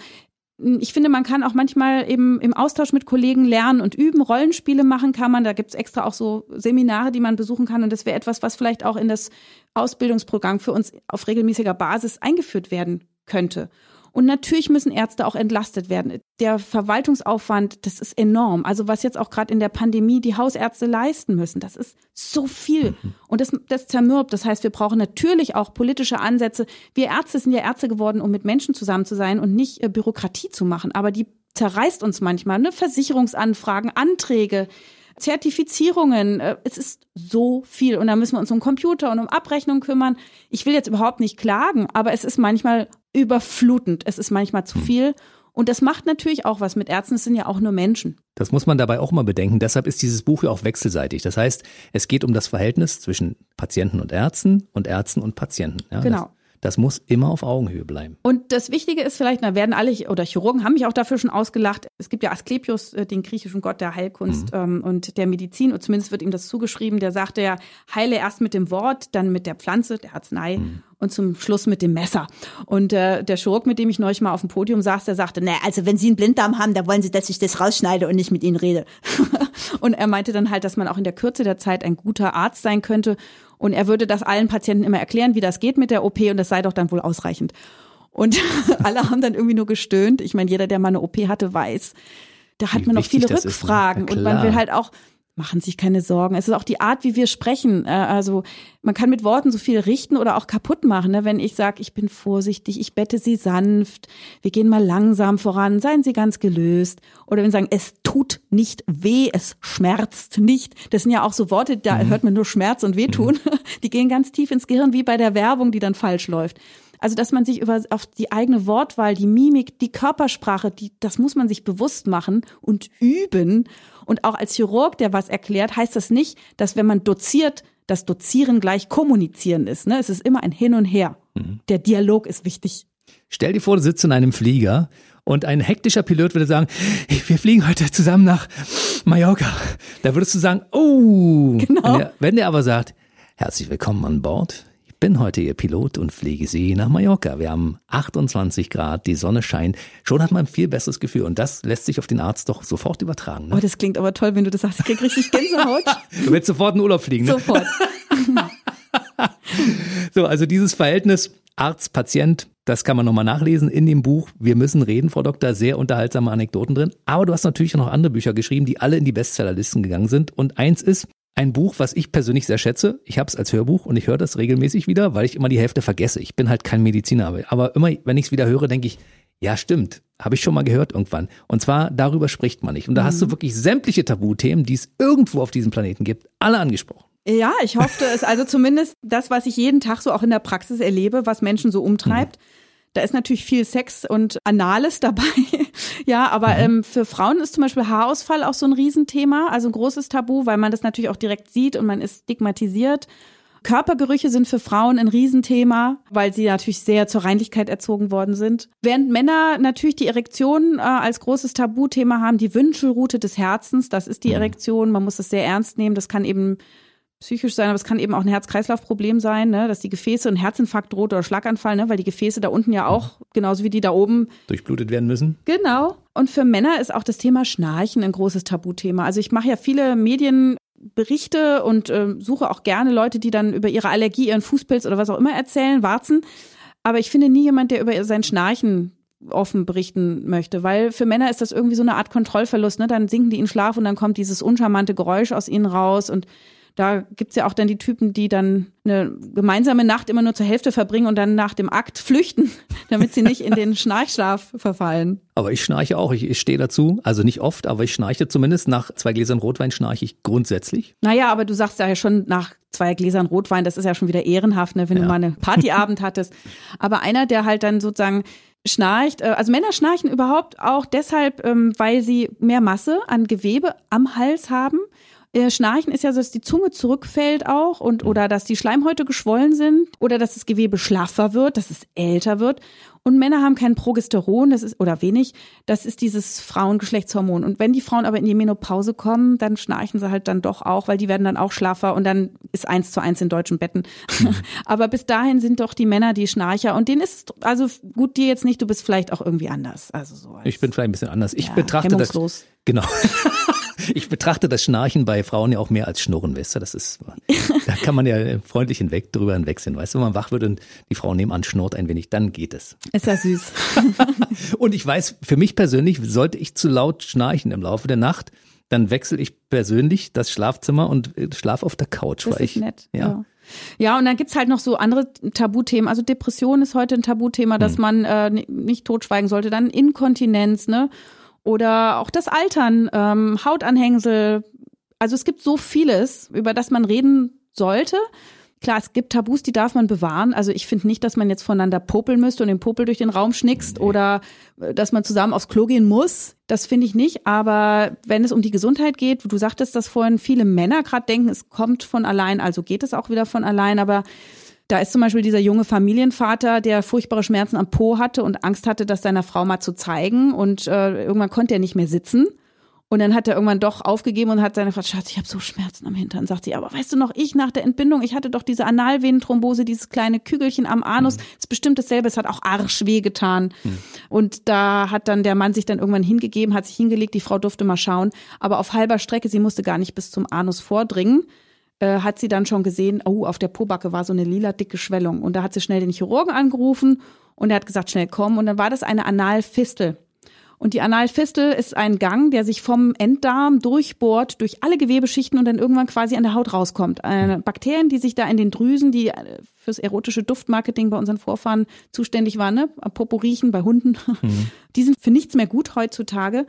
Speaker 3: ich finde, man kann auch manchmal eben im Austausch mit Kollegen lernen und üben. Rollenspiele machen kann man. Da gibt's extra auch so Seminare, die man besuchen kann. Und das wäre etwas, was vielleicht auch in das Ausbildungsprogramm für uns auf regelmäßiger Basis eingeführt werden könnte. Und natürlich müssen Ärzte auch entlastet werden. Der Verwaltungsaufwand, das ist enorm. Also was jetzt auch gerade in der Pandemie die Hausärzte leisten müssen, das ist so viel. Mhm. Und das, das zermürbt. Das heißt, wir brauchen natürlich auch politische Ansätze. Wir Ärzte sind ja Ärzte geworden, um mit Menschen zusammen zu sein und nicht äh, Bürokratie zu machen. Aber die zerreißt uns manchmal. Ne? Versicherungsanfragen, Anträge, Zertifizierungen. Äh, es ist so viel. Und da müssen wir uns um Computer und um Abrechnung kümmern. Ich will jetzt überhaupt nicht klagen, aber es ist manchmal überflutend. Es ist manchmal zu hm. viel. Und das macht natürlich auch was mit Ärzten. Es sind ja auch nur Menschen.
Speaker 2: Das muss man dabei auch mal bedenken. Deshalb ist dieses Buch ja auch wechselseitig. Das heißt, es geht um das Verhältnis zwischen Patienten und Ärzten und Ärzten und Patienten. Ja,
Speaker 3: genau.
Speaker 2: Das muss immer auf Augenhöhe bleiben.
Speaker 3: Und das Wichtige ist vielleicht, da werden alle, oder Chirurgen haben mich auch dafür schon ausgelacht. Es gibt ja Asklepios, äh, den griechischen Gott der Heilkunst mhm. ähm, und der Medizin, und zumindest wird ihm das zugeschrieben, der sagte ja, heile erst mit dem Wort, dann mit der Pflanze, der Arznei mhm. Und zum Schluss mit dem Messer. Und äh, der Chirurg, mit dem ich neulich mal auf dem Podium saß, der sagte, naja, also wenn Sie einen Blinddarm haben, da wollen Sie, dass ich das rausschneide und nicht mit Ihnen rede. und er meinte dann halt, dass man auch in der Kürze der Zeit ein guter Arzt sein könnte und er würde das allen Patienten immer erklären, wie das geht mit der OP und das sei doch dann wohl ausreichend. Und alle haben dann irgendwie nur gestöhnt. Ich meine, jeder, der mal eine OP hatte, weiß, da hat man noch viele ne? Rückfragen und man will halt auch machen sich keine Sorgen. Es ist auch die Art, wie wir sprechen. Äh, also man kann mit Worten so viel richten oder auch kaputt machen. Ne? Wenn ich sage, ich bin vorsichtig, ich bette Sie sanft, wir gehen mal langsam voran, seien Sie ganz gelöst. Oder wenn Sie sagen, es tut nicht weh, es schmerzt nicht. Das sind ja auch so Worte, da mhm. hört man nur Schmerz und Wehtun. Mhm. Die gehen ganz tief ins Gehirn, wie bei der Werbung, die dann falsch läuft. Also, dass man sich über auf die eigene Wortwahl, die Mimik, die Körpersprache, die, das muss man sich bewusst machen und üben. Und auch als Chirurg, der was erklärt, heißt das nicht, dass wenn man doziert, das Dozieren gleich kommunizieren ist. Ne? Es ist immer ein Hin und Her. Mhm. Der Dialog ist wichtig.
Speaker 2: Stell dir vor, du sitzt in einem Flieger und ein hektischer Pilot würde sagen, wir fliegen heute zusammen nach Mallorca. Da würdest du sagen, oh. Genau. Wenn, der, wenn der aber sagt, herzlich willkommen an Bord bin heute Ihr Pilot und fliege Sie nach Mallorca. Wir haben 28 Grad, die Sonne scheint. Schon hat man ein viel besseres Gefühl und das lässt sich auf den Arzt doch sofort übertragen.
Speaker 3: Ne? Oh, das klingt aber toll, wenn du das sagst. Ich krieg richtig Gänsehaut.
Speaker 2: du willst sofort in Urlaub fliegen, ne?
Speaker 3: Sofort.
Speaker 2: so, also dieses Verhältnis Arzt-Patient, das kann man nochmal nachlesen in dem Buch. Wir müssen reden, Frau Doktor. Sehr unterhaltsame Anekdoten drin. Aber du hast natürlich noch andere Bücher geschrieben, die alle in die Bestsellerlisten gegangen sind. Und eins ist ein Buch, was ich persönlich sehr schätze. Ich habe es als Hörbuch und ich höre das regelmäßig wieder, weil ich immer die Hälfte vergesse. Ich bin halt kein Mediziner, aber immer, wenn ich es wieder höre, denke ich, ja, stimmt. Habe ich schon mal gehört irgendwann. Und zwar, darüber spricht man nicht. Und da mhm. hast du mhm. wirklich sämtliche Tabuthemen, die es irgendwo auf diesem Planeten gibt, alle angesprochen.
Speaker 3: Ja, ich hoffe es. Also zumindest das, was ich jeden Tag so auch in der Praxis erlebe, was Menschen so umtreibt. Mhm. Da ist natürlich viel Sex und Anales dabei. ja, aber mhm. ähm, für Frauen ist zum Beispiel Haarausfall auch so ein Riesenthema, also ein großes Tabu, weil man das natürlich auch direkt sieht und man ist stigmatisiert. Körpergerüche sind für Frauen ein Riesenthema, weil sie natürlich sehr zur Reinlichkeit erzogen worden sind. Während Männer natürlich die Erektion äh, als großes Tabuthema haben, die Wünschelrute des Herzens, das ist die mhm. Erektion, man muss das sehr ernst nehmen, das kann eben psychisch sein, aber es kann eben auch ein Herz-Kreislauf-Problem sein, ne? dass die Gefäße ein Herzinfarkt droht oder Schlaganfall, ne? weil die Gefäße da unten ja auch, genauso wie die da oben,
Speaker 2: durchblutet werden müssen.
Speaker 3: Genau. Und für Männer ist auch das Thema Schnarchen ein großes Tabuthema. Also ich mache ja viele Medienberichte und äh, suche auch gerne Leute, die dann über ihre Allergie, ihren Fußpilz oder was auch immer erzählen, Warzen. Aber ich finde nie jemand, der über sein Schnarchen offen berichten möchte, weil für Männer ist das irgendwie so eine Art Kontrollverlust. Ne? Dann sinken die in Schlaf und dann kommt dieses uncharmante Geräusch aus ihnen raus und da gibt's ja auch dann die Typen, die dann eine gemeinsame Nacht immer nur zur Hälfte verbringen und dann nach dem Akt flüchten, damit sie nicht in den Schnarchschlaf verfallen.
Speaker 2: Aber ich schnarche auch, ich, ich stehe dazu. Also nicht oft, aber ich schnarche zumindest. Nach zwei Gläsern Rotwein schnarche ich grundsätzlich.
Speaker 3: Naja, aber du sagst ja schon nach zwei Gläsern Rotwein, das ist ja schon wieder ehrenhaft, ne, wenn ja. du mal einen Partyabend hattest. Aber einer, der halt dann sozusagen schnarcht, äh, also Männer schnarchen überhaupt auch deshalb, ähm, weil sie mehr Masse an Gewebe am Hals haben Äh, Schnarchen ist ja so, dass die Zunge zurückfällt auch und
Speaker 2: Mhm.
Speaker 3: oder dass die Schleimhäute geschwollen sind oder dass das Gewebe schlaffer wird, dass es älter wird. Und Männer haben kein Progesteron, das ist oder wenig, das ist dieses Frauengeschlechtshormon. Und wenn die Frauen aber in die Menopause kommen, dann schnarchen sie halt dann doch auch, weil die werden dann auch schlaffer und dann ist eins zu eins in deutschen Betten. aber bis dahin sind doch die Männer die Schnarcher und denen ist also gut dir jetzt nicht, du bist vielleicht auch irgendwie anders. Also so. als-
Speaker 2: Ich bin vielleicht ein bisschen anders. Ich
Speaker 3: Ja,
Speaker 2: betrachte das. Genau. Ich betrachte das Schnarchen bei Frauen ja auch mehr als Schnurren, weißt du? Das ist, da kann man ja freundlich hinweg, drüber hinwegsehen, weißt du? Wenn man wach wird und die Frau nebenan schnurrt ein wenig, dann geht es.
Speaker 3: Ist ja süß.
Speaker 2: Und ich weiß, für mich persönlich, sollte ich zu laut schnarchen im Laufe der Nacht, dann wechsle ich persönlich das Schlafzimmer und äh, schlaf auf der Couch.
Speaker 3: Das
Speaker 2: weil
Speaker 3: ist
Speaker 2: ich,
Speaker 3: nett.
Speaker 2: Ja.
Speaker 3: Ja. ja, und dann gibt's halt noch so andere Tabuthemen. Also Depression ist heute ein Tabuthema,
Speaker 2: Hm.
Speaker 3: dass man äh, ni- nicht totschweigen sollte. Dann Inkontinenz, ne? Oder auch das Altern, ähm, Hautanhängsel. Also es gibt so vieles, über das man reden sollte. Klar, es gibt Tabus, die darf man bewahren. Also ich finde nicht, dass man jetzt voneinander popeln müsste und den Popel durch den Raum schnickst oder äh, dass man zusammen aufs Klo gehen muss. Das finde ich nicht. Aber wenn es um die Gesundheit geht, du sagtest das vorhin, viele Männer gerade denken, es kommt von allein, also geht es auch wieder von allein. Aber da ist zum Beispiel dieser junge Familienvater, der furchtbare Schmerzen am Po hatte und Angst hatte, das seiner Frau mal zu zeigen. Und äh, irgendwann konnte er nicht mehr sitzen. Und dann hat er irgendwann doch aufgegeben und hat seine Frau, Schatz, ich habe so Schmerzen am Hintern. Sagt sie, aber weißt du noch, ich nach der Entbindung, ich hatte doch diese Analvenenthrombose, dieses kleine Kügelchen am Anus. Ist bestimmt dasselbe, es hat auch arschweh getan. Und da hat dann der Mann sich dann irgendwann hingegeben, hat sich hingelegt, die Frau durfte mal schauen. Aber auf halber Strecke, sie musste gar nicht bis zum Anus vordringen äh, hat sie dann schon gesehen, oh, auf der Pobacke war so eine lila dicke Schwellung. Und da hat sie schnell den Chirurgen angerufen und er hat gesagt, schnell kommen. Und dann war das eine Analfistel. Und die Analfistel ist ein Gang, der sich vom Enddarm durchbohrt, durch alle Gewebeschichten und dann irgendwann quasi an der Haut rauskommt. Äh, Bakterien, die sich da in den Drüsen, die äh, fürs erotische Duftmarketing bei unseren Vorfahren zuständig waren, ne? Popo riechen bei Hunden, die sind für nichts mehr gut heutzutage.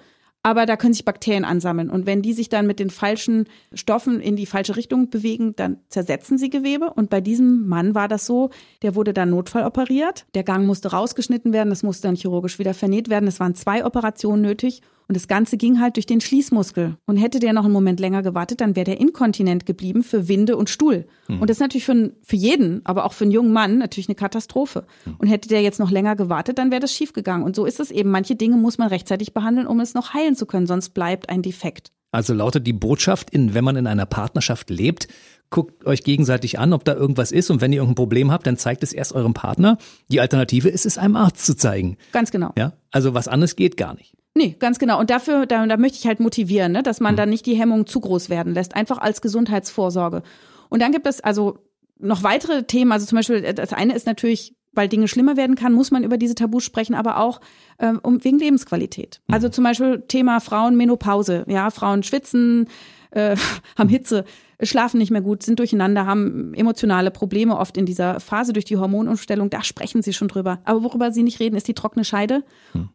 Speaker 3: Aber da können sich Bakterien ansammeln. Und wenn die sich dann mit den falschen Stoffen in die falsche Richtung bewegen, dann zersetzen sie Gewebe. Und bei diesem Mann war das so, der wurde dann notfalloperiert. Der Gang musste rausgeschnitten werden, das musste dann chirurgisch wieder vernäht werden. Es waren zwei Operationen nötig. Und das Ganze ging halt durch den Schließmuskel. Und hätte der noch einen Moment länger gewartet, dann wäre der inkontinent geblieben für Winde und Stuhl. Und das ist natürlich für, für jeden, aber auch für einen jungen Mann natürlich eine Katastrophe. Und hätte der jetzt noch länger gewartet, dann wäre das schiefgegangen. Und so ist es eben. Manche Dinge muss man rechtzeitig behandeln, um es noch heilen zu können, sonst bleibt ein Defekt.
Speaker 2: Also lautet die Botschaft, in, wenn man in einer Partnerschaft lebt, guckt euch gegenseitig an, ob da irgendwas ist und wenn ihr irgendein Problem habt, dann zeigt es erst eurem Partner. Die Alternative ist es einem Arzt zu zeigen.
Speaker 3: Ganz genau.
Speaker 2: Ja, also was anderes geht gar nicht.
Speaker 3: Nee, ganz genau. Und dafür, da, da möchte ich halt motivieren, ne, dass man
Speaker 2: Mhm.
Speaker 3: dann nicht die Hemmung zu groß werden lässt, einfach als Gesundheitsvorsorge. Und dann gibt es also noch weitere Themen. Also zum Beispiel, äh, das eine ist natürlich, weil Dinge schlimmer werden kann, muss man über diese Tabus sprechen, aber auch ähm, um, wegen Lebensqualität.
Speaker 2: Mhm.
Speaker 3: Also zum Beispiel Thema Frauenmenopause. Ja, Frauen schwitzen, äh, haben Hitze, schlafen nicht mehr gut, sind durcheinander, haben emotionale Probleme oft in dieser Phase durch die Hormonumstellung. Da sprechen sie schon drüber. Aber worüber sie nicht reden, ist die trockene Scheide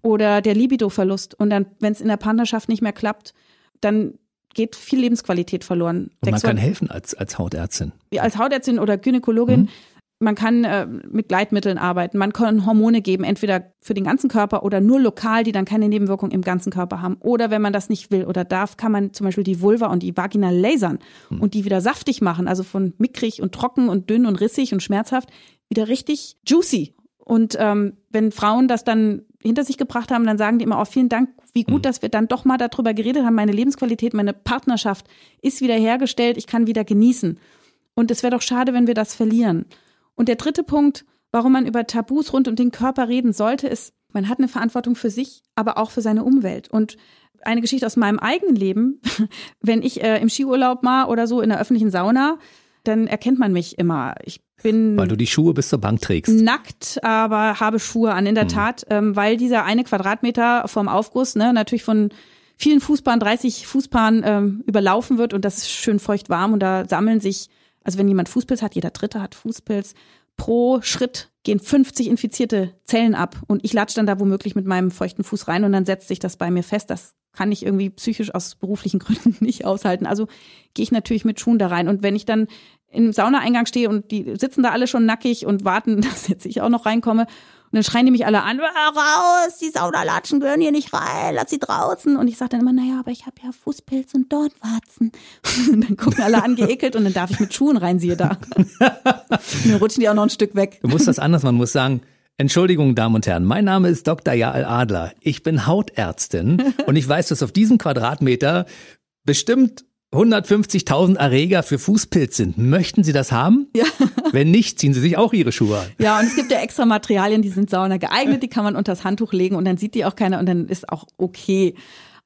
Speaker 3: oder der Libidoverlust. Und dann, wenn es in der Partnerschaft nicht mehr klappt, dann geht viel Lebensqualität verloren.
Speaker 2: Und man
Speaker 3: Sexual-
Speaker 2: kann helfen als, als Hautärztin.
Speaker 3: als Hautärztin oder Gynäkologin, man kann äh, mit Gleitmitteln arbeiten, man kann Hormone geben, entweder für den ganzen Körper oder nur lokal, die dann keine Nebenwirkung im ganzen Körper haben. Oder wenn man das nicht will oder darf, kann man zum Beispiel die Vulva und die Vagina lasern und die wieder saftig machen, also von mickrig und trocken und dünn und rissig und schmerzhaft wieder richtig juicy. Und ähm, wenn Frauen das dann hinter sich gebracht haben, dann sagen die immer, oh, vielen Dank, wie gut, dass wir dann doch mal darüber geredet haben. Meine Lebensqualität, meine Partnerschaft ist wieder hergestellt, ich kann wieder genießen. Und es wäre doch schade, wenn wir das verlieren. Und der dritte Punkt, warum man über Tabus rund um den Körper reden sollte, ist, man hat eine Verantwortung für sich, aber auch für seine Umwelt. Und eine Geschichte aus meinem eigenen Leben, wenn ich äh, im Skiurlaub mal oder so in der öffentlichen Sauna, dann erkennt man mich immer. Ich bin
Speaker 2: Weil du die Schuhe bis zur Bank trägst.
Speaker 3: nackt, aber habe Schuhe an. In der Tat, ähm, weil dieser eine Quadratmeter vom Aufguss ne, natürlich von vielen Fußpaaren, 30 Fußpaaren ähm, überlaufen wird und das ist schön feucht warm und da sammeln sich, also wenn jemand Fußpilz hat, jeder Dritte hat Fußpilz, pro Schritt gehen 50 infizierte Zellen ab und ich latsche dann da womöglich mit meinem feuchten Fuß rein und dann setzt sich das bei mir fest. Das kann ich irgendwie psychisch aus beruflichen Gründen nicht aushalten. Also gehe ich natürlich mit Schuhen da rein und wenn ich dann im Saunaeingang stehe und die sitzen da alle schon nackig und warten, dass jetzt ich auch noch reinkomme Und dann schreien die mich alle an, raus, die Saunalatschen gehören hier nicht rein, lass sie draußen. Und ich sage dann immer, naja, aber ich habe ja Fußpilz und Dornwarzen. Und dann gucken alle angeekelt und dann darf ich mit Schuhen rein, siehe da. und dann rutschen die auch noch ein Stück weg.
Speaker 2: Du musst das anders, man muss sagen, Entschuldigung, Damen und Herren, mein Name ist Dr. Jael Adler. Ich bin Hautärztin und ich weiß, dass auf diesem Quadratmeter bestimmt 150.000 Erreger für Fußpilz sind. Möchten Sie das haben?
Speaker 3: Ja.
Speaker 2: Wenn nicht, ziehen Sie sich auch Ihre Schuhe an.
Speaker 3: Ja, und es gibt ja extra Materialien, die sind Sauna geeignet, die kann man unter das Handtuch legen und dann sieht die auch keiner und dann ist auch okay.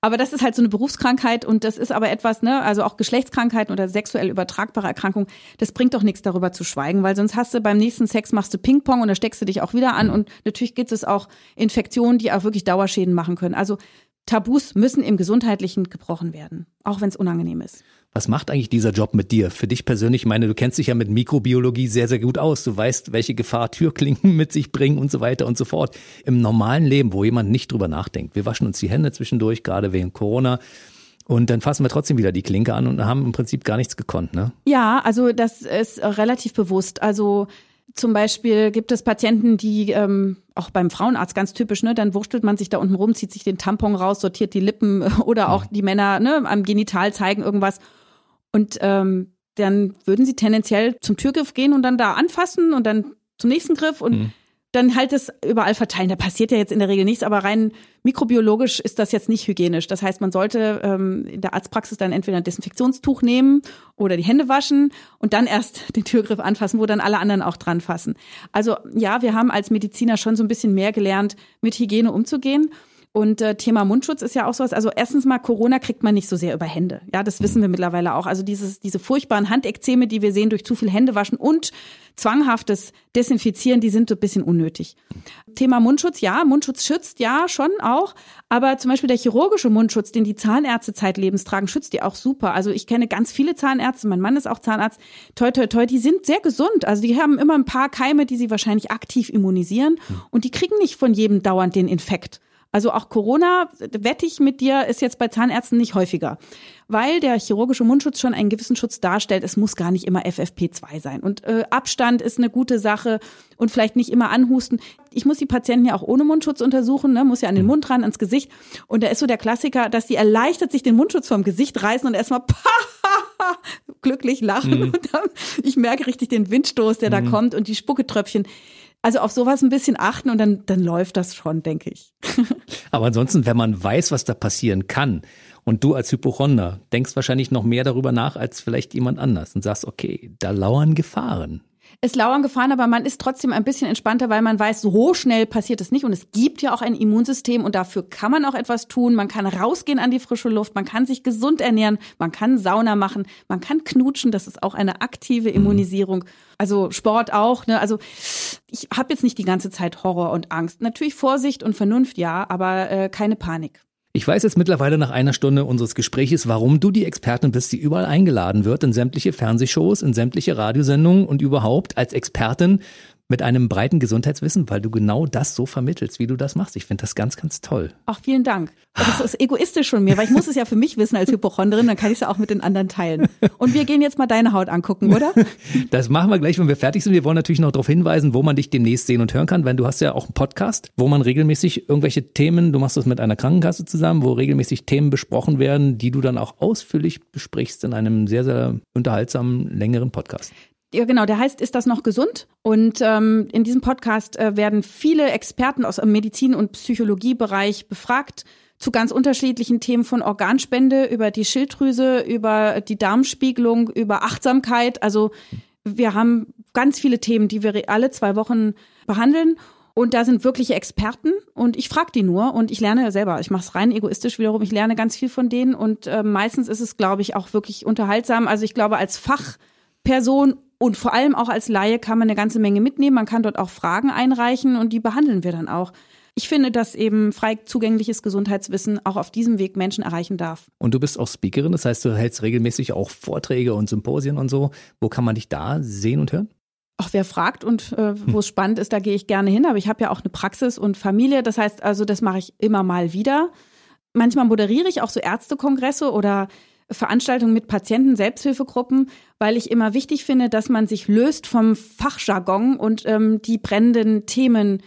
Speaker 3: Aber das ist halt so eine Berufskrankheit und das ist aber etwas, ne, also auch Geschlechtskrankheiten oder sexuell übertragbare Erkrankungen, das bringt doch nichts darüber zu schweigen, weil sonst hast du beim nächsten Sex machst du Ping-Pong und da steckst du dich auch wieder an und natürlich gibt es auch Infektionen, die auch wirklich Dauerschäden machen können. Also Tabus müssen im Gesundheitlichen gebrochen werden, auch wenn es unangenehm ist.
Speaker 2: Was macht eigentlich dieser Job mit dir? Für dich persönlich, ich meine, du kennst dich ja mit Mikrobiologie sehr, sehr gut aus. Du weißt, welche Gefahr Türklinken mit sich bringen und so weiter und so fort. Im normalen Leben, wo jemand nicht drüber nachdenkt. Wir waschen uns die Hände zwischendurch, gerade wegen Corona. Und dann fassen wir trotzdem wieder die Klinke an und haben im Prinzip gar nichts gekonnt, ne?
Speaker 3: Ja, also das ist relativ bewusst. Also zum Beispiel gibt es Patienten, die ähm, auch beim Frauenarzt ganz typisch, ne, dann wurstelt man sich da unten rum, zieht sich den Tampon raus, sortiert die Lippen oder auch die Männer ne, am Genital zeigen irgendwas. Und ähm, dann würden sie tendenziell zum Türgriff gehen und dann da anfassen und dann zum nächsten Griff und mhm dann halt es überall verteilen. Da passiert ja jetzt in der Regel nichts, aber rein mikrobiologisch ist das jetzt nicht hygienisch. Das heißt, man sollte ähm, in der Arztpraxis dann entweder ein Desinfektionstuch nehmen oder die Hände waschen und dann erst den Türgriff anfassen, wo dann alle anderen auch dran fassen. Also ja, wir haben als Mediziner schon so ein bisschen mehr gelernt, mit Hygiene umzugehen. Und äh, Thema Mundschutz ist ja auch sowas. Also erstens mal, Corona kriegt man nicht so sehr über Hände. Ja, das wissen wir mittlerweile auch. Also dieses, diese furchtbaren Handekzeme, die wir sehen durch zu viel Händewaschen und zwanghaftes Desinfizieren, die sind so ein bisschen unnötig. Thema Mundschutz, ja, Mundschutz schützt, ja, schon auch. Aber zum Beispiel der chirurgische Mundschutz, den die Zahnärzte zeitlebens tragen, schützt die auch super. Also ich kenne ganz viele Zahnärzte, mein Mann ist auch Zahnarzt, toi, toi, toi, die sind sehr gesund. Also die haben immer ein paar Keime, die sie wahrscheinlich aktiv immunisieren und die kriegen nicht von jedem dauernd den Infekt. Also auch Corona, wette ich mit dir, ist jetzt bei Zahnärzten nicht häufiger, weil der chirurgische Mundschutz schon einen gewissen Schutz darstellt. Es muss gar nicht immer FFP2 sein. Und äh, Abstand ist eine gute Sache und vielleicht nicht immer anhusten. Ich muss die Patienten ja auch ohne Mundschutz untersuchen, ne? muss ja an den Mund ran, ans Gesicht. Und da ist so der Klassiker, dass die erleichtert sich den Mundschutz vom Gesicht reißen und erstmal glücklich lachen. Mhm. Und dann, ich merke richtig den Windstoß, der mhm. da kommt und die Spucketröpfchen. Also auf sowas ein bisschen achten und dann, dann läuft das schon, denke ich.
Speaker 2: Aber ansonsten, wenn man weiß, was da passieren kann und du als Hypochonder denkst wahrscheinlich noch mehr darüber nach als vielleicht jemand anders und sagst, okay, da lauern Gefahren
Speaker 3: es lauern Gefahren, aber man ist trotzdem ein bisschen entspannter, weil man weiß, so schnell passiert es nicht. Und es gibt ja auch ein Immunsystem und dafür kann man auch etwas tun. Man kann rausgehen an die frische Luft, man kann sich gesund ernähren, man kann Sauna machen, man kann knutschen. Das ist auch eine aktive mhm. Immunisierung. Also Sport auch. Ne? Also ich habe jetzt nicht die ganze Zeit Horror und Angst. Natürlich Vorsicht und Vernunft, ja, aber äh, keine Panik.
Speaker 2: Ich weiß jetzt mittlerweile nach einer Stunde unseres Gespräches, warum du die Expertin bist, die überall eingeladen wird, in sämtliche Fernsehshows, in sämtliche Radiosendungen und überhaupt als Expertin mit einem breiten Gesundheitswissen, weil du genau das so vermittelst, wie du das machst. Ich finde das ganz, ganz toll.
Speaker 3: Ach, vielen Dank. Das ist egoistisch von mir, weil ich muss es ja für mich wissen als Hypochonderin, dann kann ich es ja auch mit den anderen teilen. Und wir gehen jetzt mal deine Haut angucken, oder?
Speaker 2: Das machen wir gleich, wenn wir fertig sind. Wir wollen natürlich noch darauf hinweisen, wo man dich demnächst sehen und hören kann, weil du hast ja auch einen Podcast, wo man regelmäßig irgendwelche Themen, du machst das mit einer Krankenkasse zusammen, wo regelmäßig Themen besprochen werden, die du dann auch ausführlich besprichst in einem sehr, sehr unterhaltsamen, längeren Podcast.
Speaker 3: Ja, genau, der heißt Ist das noch gesund? Und ähm, in diesem Podcast äh, werden viele Experten aus dem Medizin- und Psychologiebereich befragt zu ganz unterschiedlichen Themen von Organspende über die Schilddrüse, über die Darmspiegelung, über Achtsamkeit. Also wir haben ganz viele Themen, die wir alle zwei Wochen behandeln. Und da sind wirkliche Experten und ich frage die nur und ich lerne selber. Ich mache es rein egoistisch wiederum. Ich lerne ganz viel von denen und äh, meistens ist es, glaube ich, auch wirklich unterhaltsam. Also ich glaube, als Fachperson und vor allem auch als Laie kann man eine ganze Menge mitnehmen. Man kann dort auch Fragen einreichen und die behandeln wir dann auch. Ich finde, dass eben frei zugängliches Gesundheitswissen auch auf diesem Weg Menschen erreichen darf.
Speaker 2: Und du bist auch Speakerin, das heißt, du hältst regelmäßig auch Vorträge und Symposien und so. Wo kann man dich da sehen und hören?
Speaker 3: Ach, wer fragt und äh, wo es hm. spannend ist, da gehe ich gerne hin. Aber ich habe ja auch eine Praxis und Familie. Das heißt also, das mache ich immer mal wieder. Manchmal moderiere ich auch so Ärztekongresse oder Veranstaltungen mit Patienten, Selbsthilfegruppen, weil ich immer wichtig finde, dass man sich löst vom Fachjargon und ähm, die brennenden Themen,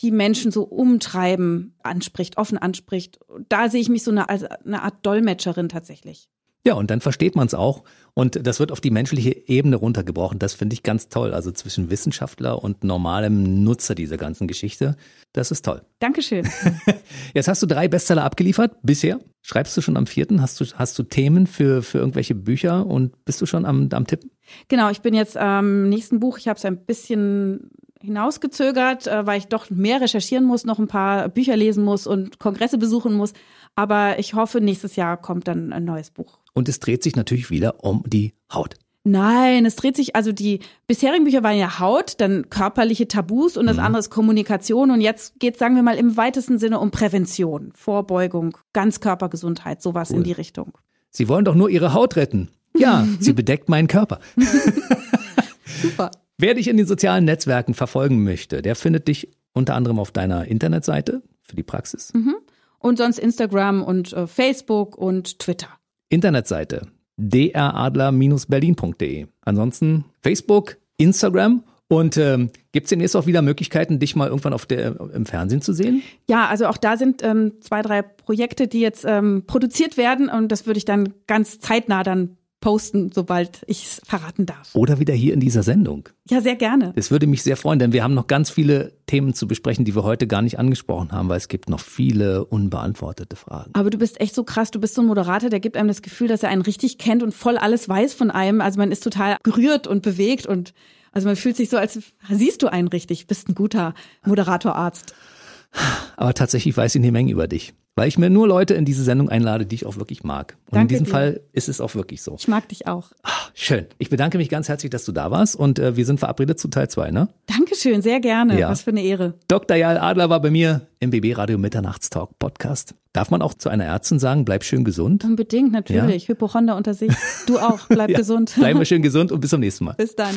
Speaker 3: die Menschen so umtreiben, anspricht, offen anspricht. Da sehe ich mich so eine, als eine Art Dolmetscherin tatsächlich.
Speaker 2: Ja, und dann versteht man es auch. Und das wird auf die menschliche Ebene runtergebrochen. Das finde ich ganz toll. Also zwischen Wissenschaftler und normalem Nutzer dieser ganzen Geschichte. Das ist toll.
Speaker 3: Dankeschön.
Speaker 2: Jetzt hast du drei Bestseller abgeliefert bisher. Schreibst du schon am vierten? Hast du, hast du Themen für, für irgendwelche Bücher und bist du schon am, am Tippen?
Speaker 3: Genau, ich bin jetzt am nächsten Buch. Ich habe es ein bisschen hinausgezögert, äh, weil ich doch mehr recherchieren muss, noch ein paar Bücher lesen muss und Kongresse besuchen muss. Aber ich hoffe, nächstes Jahr kommt dann ein neues Buch.
Speaker 2: Und es dreht sich natürlich wieder um die Haut.
Speaker 3: Nein, es dreht sich, also die bisherigen Bücher waren ja Haut, dann körperliche Tabus und das mhm. andere ist Kommunikation. Und jetzt geht es, sagen wir mal, im weitesten Sinne um Prävention, Vorbeugung, Ganzkörpergesundheit, sowas cool. in die Richtung.
Speaker 2: Sie wollen doch nur Ihre Haut retten. Ja, sie bedeckt meinen Körper.
Speaker 3: Super.
Speaker 2: Wer dich in den sozialen Netzwerken verfolgen möchte, der findet dich unter anderem auf deiner Internetseite für die Praxis.
Speaker 3: Mhm. Und sonst Instagram und äh, Facebook und Twitter.
Speaker 2: Internetseite dradler-berlin.de. Ansonsten Facebook, Instagram und ähm, gibt es demnächst auch wieder Möglichkeiten, dich mal irgendwann auf der, im Fernsehen zu sehen?
Speaker 3: Ja, also auch da sind ähm, zwei, drei Projekte, die jetzt ähm, produziert werden und das würde ich dann ganz zeitnah dann posten, sobald ich es verraten darf.
Speaker 2: Oder wieder hier in dieser Sendung.
Speaker 3: Ja, sehr gerne.
Speaker 2: Das würde mich sehr freuen, denn wir haben noch ganz viele Themen zu besprechen, die wir heute gar nicht angesprochen haben, weil es gibt noch viele unbeantwortete Fragen.
Speaker 3: Aber du bist echt so krass, du bist so ein Moderator, der gibt einem das Gefühl, dass er einen richtig kennt und voll alles weiß von einem. Also man ist total gerührt und bewegt und also man fühlt sich so, als siehst du einen richtig, bist ein guter Moderatorarzt.
Speaker 2: Aber tatsächlich weiß ich eine Menge über dich weil ich mir nur Leute in diese Sendung einlade, die ich auch wirklich mag. Und
Speaker 3: Danke
Speaker 2: in diesem
Speaker 3: dir.
Speaker 2: Fall ist es auch wirklich so.
Speaker 3: Ich mag dich auch.
Speaker 2: Ach, schön. Ich bedanke mich ganz herzlich, dass du da warst und äh, wir sind verabredet zu Teil 2, ne?
Speaker 3: Dankeschön, sehr gerne. Ja. Was für eine Ehre.
Speaker 2: Dr. Jael Adler war bei mir im BB Radio Mitternachtstalk Podcast. Darf man auch zu einer Ärztin sagen, bleib schön gesund?
Speaker 3: Unbedingt, natürlich. Ja. Hypochonder unter sich. Du auch, bleib ja. gesund.
Speaker 2: Bleiben wir schön gesund und bis zum nächsten Mal.
Speaker 3: Bis dann.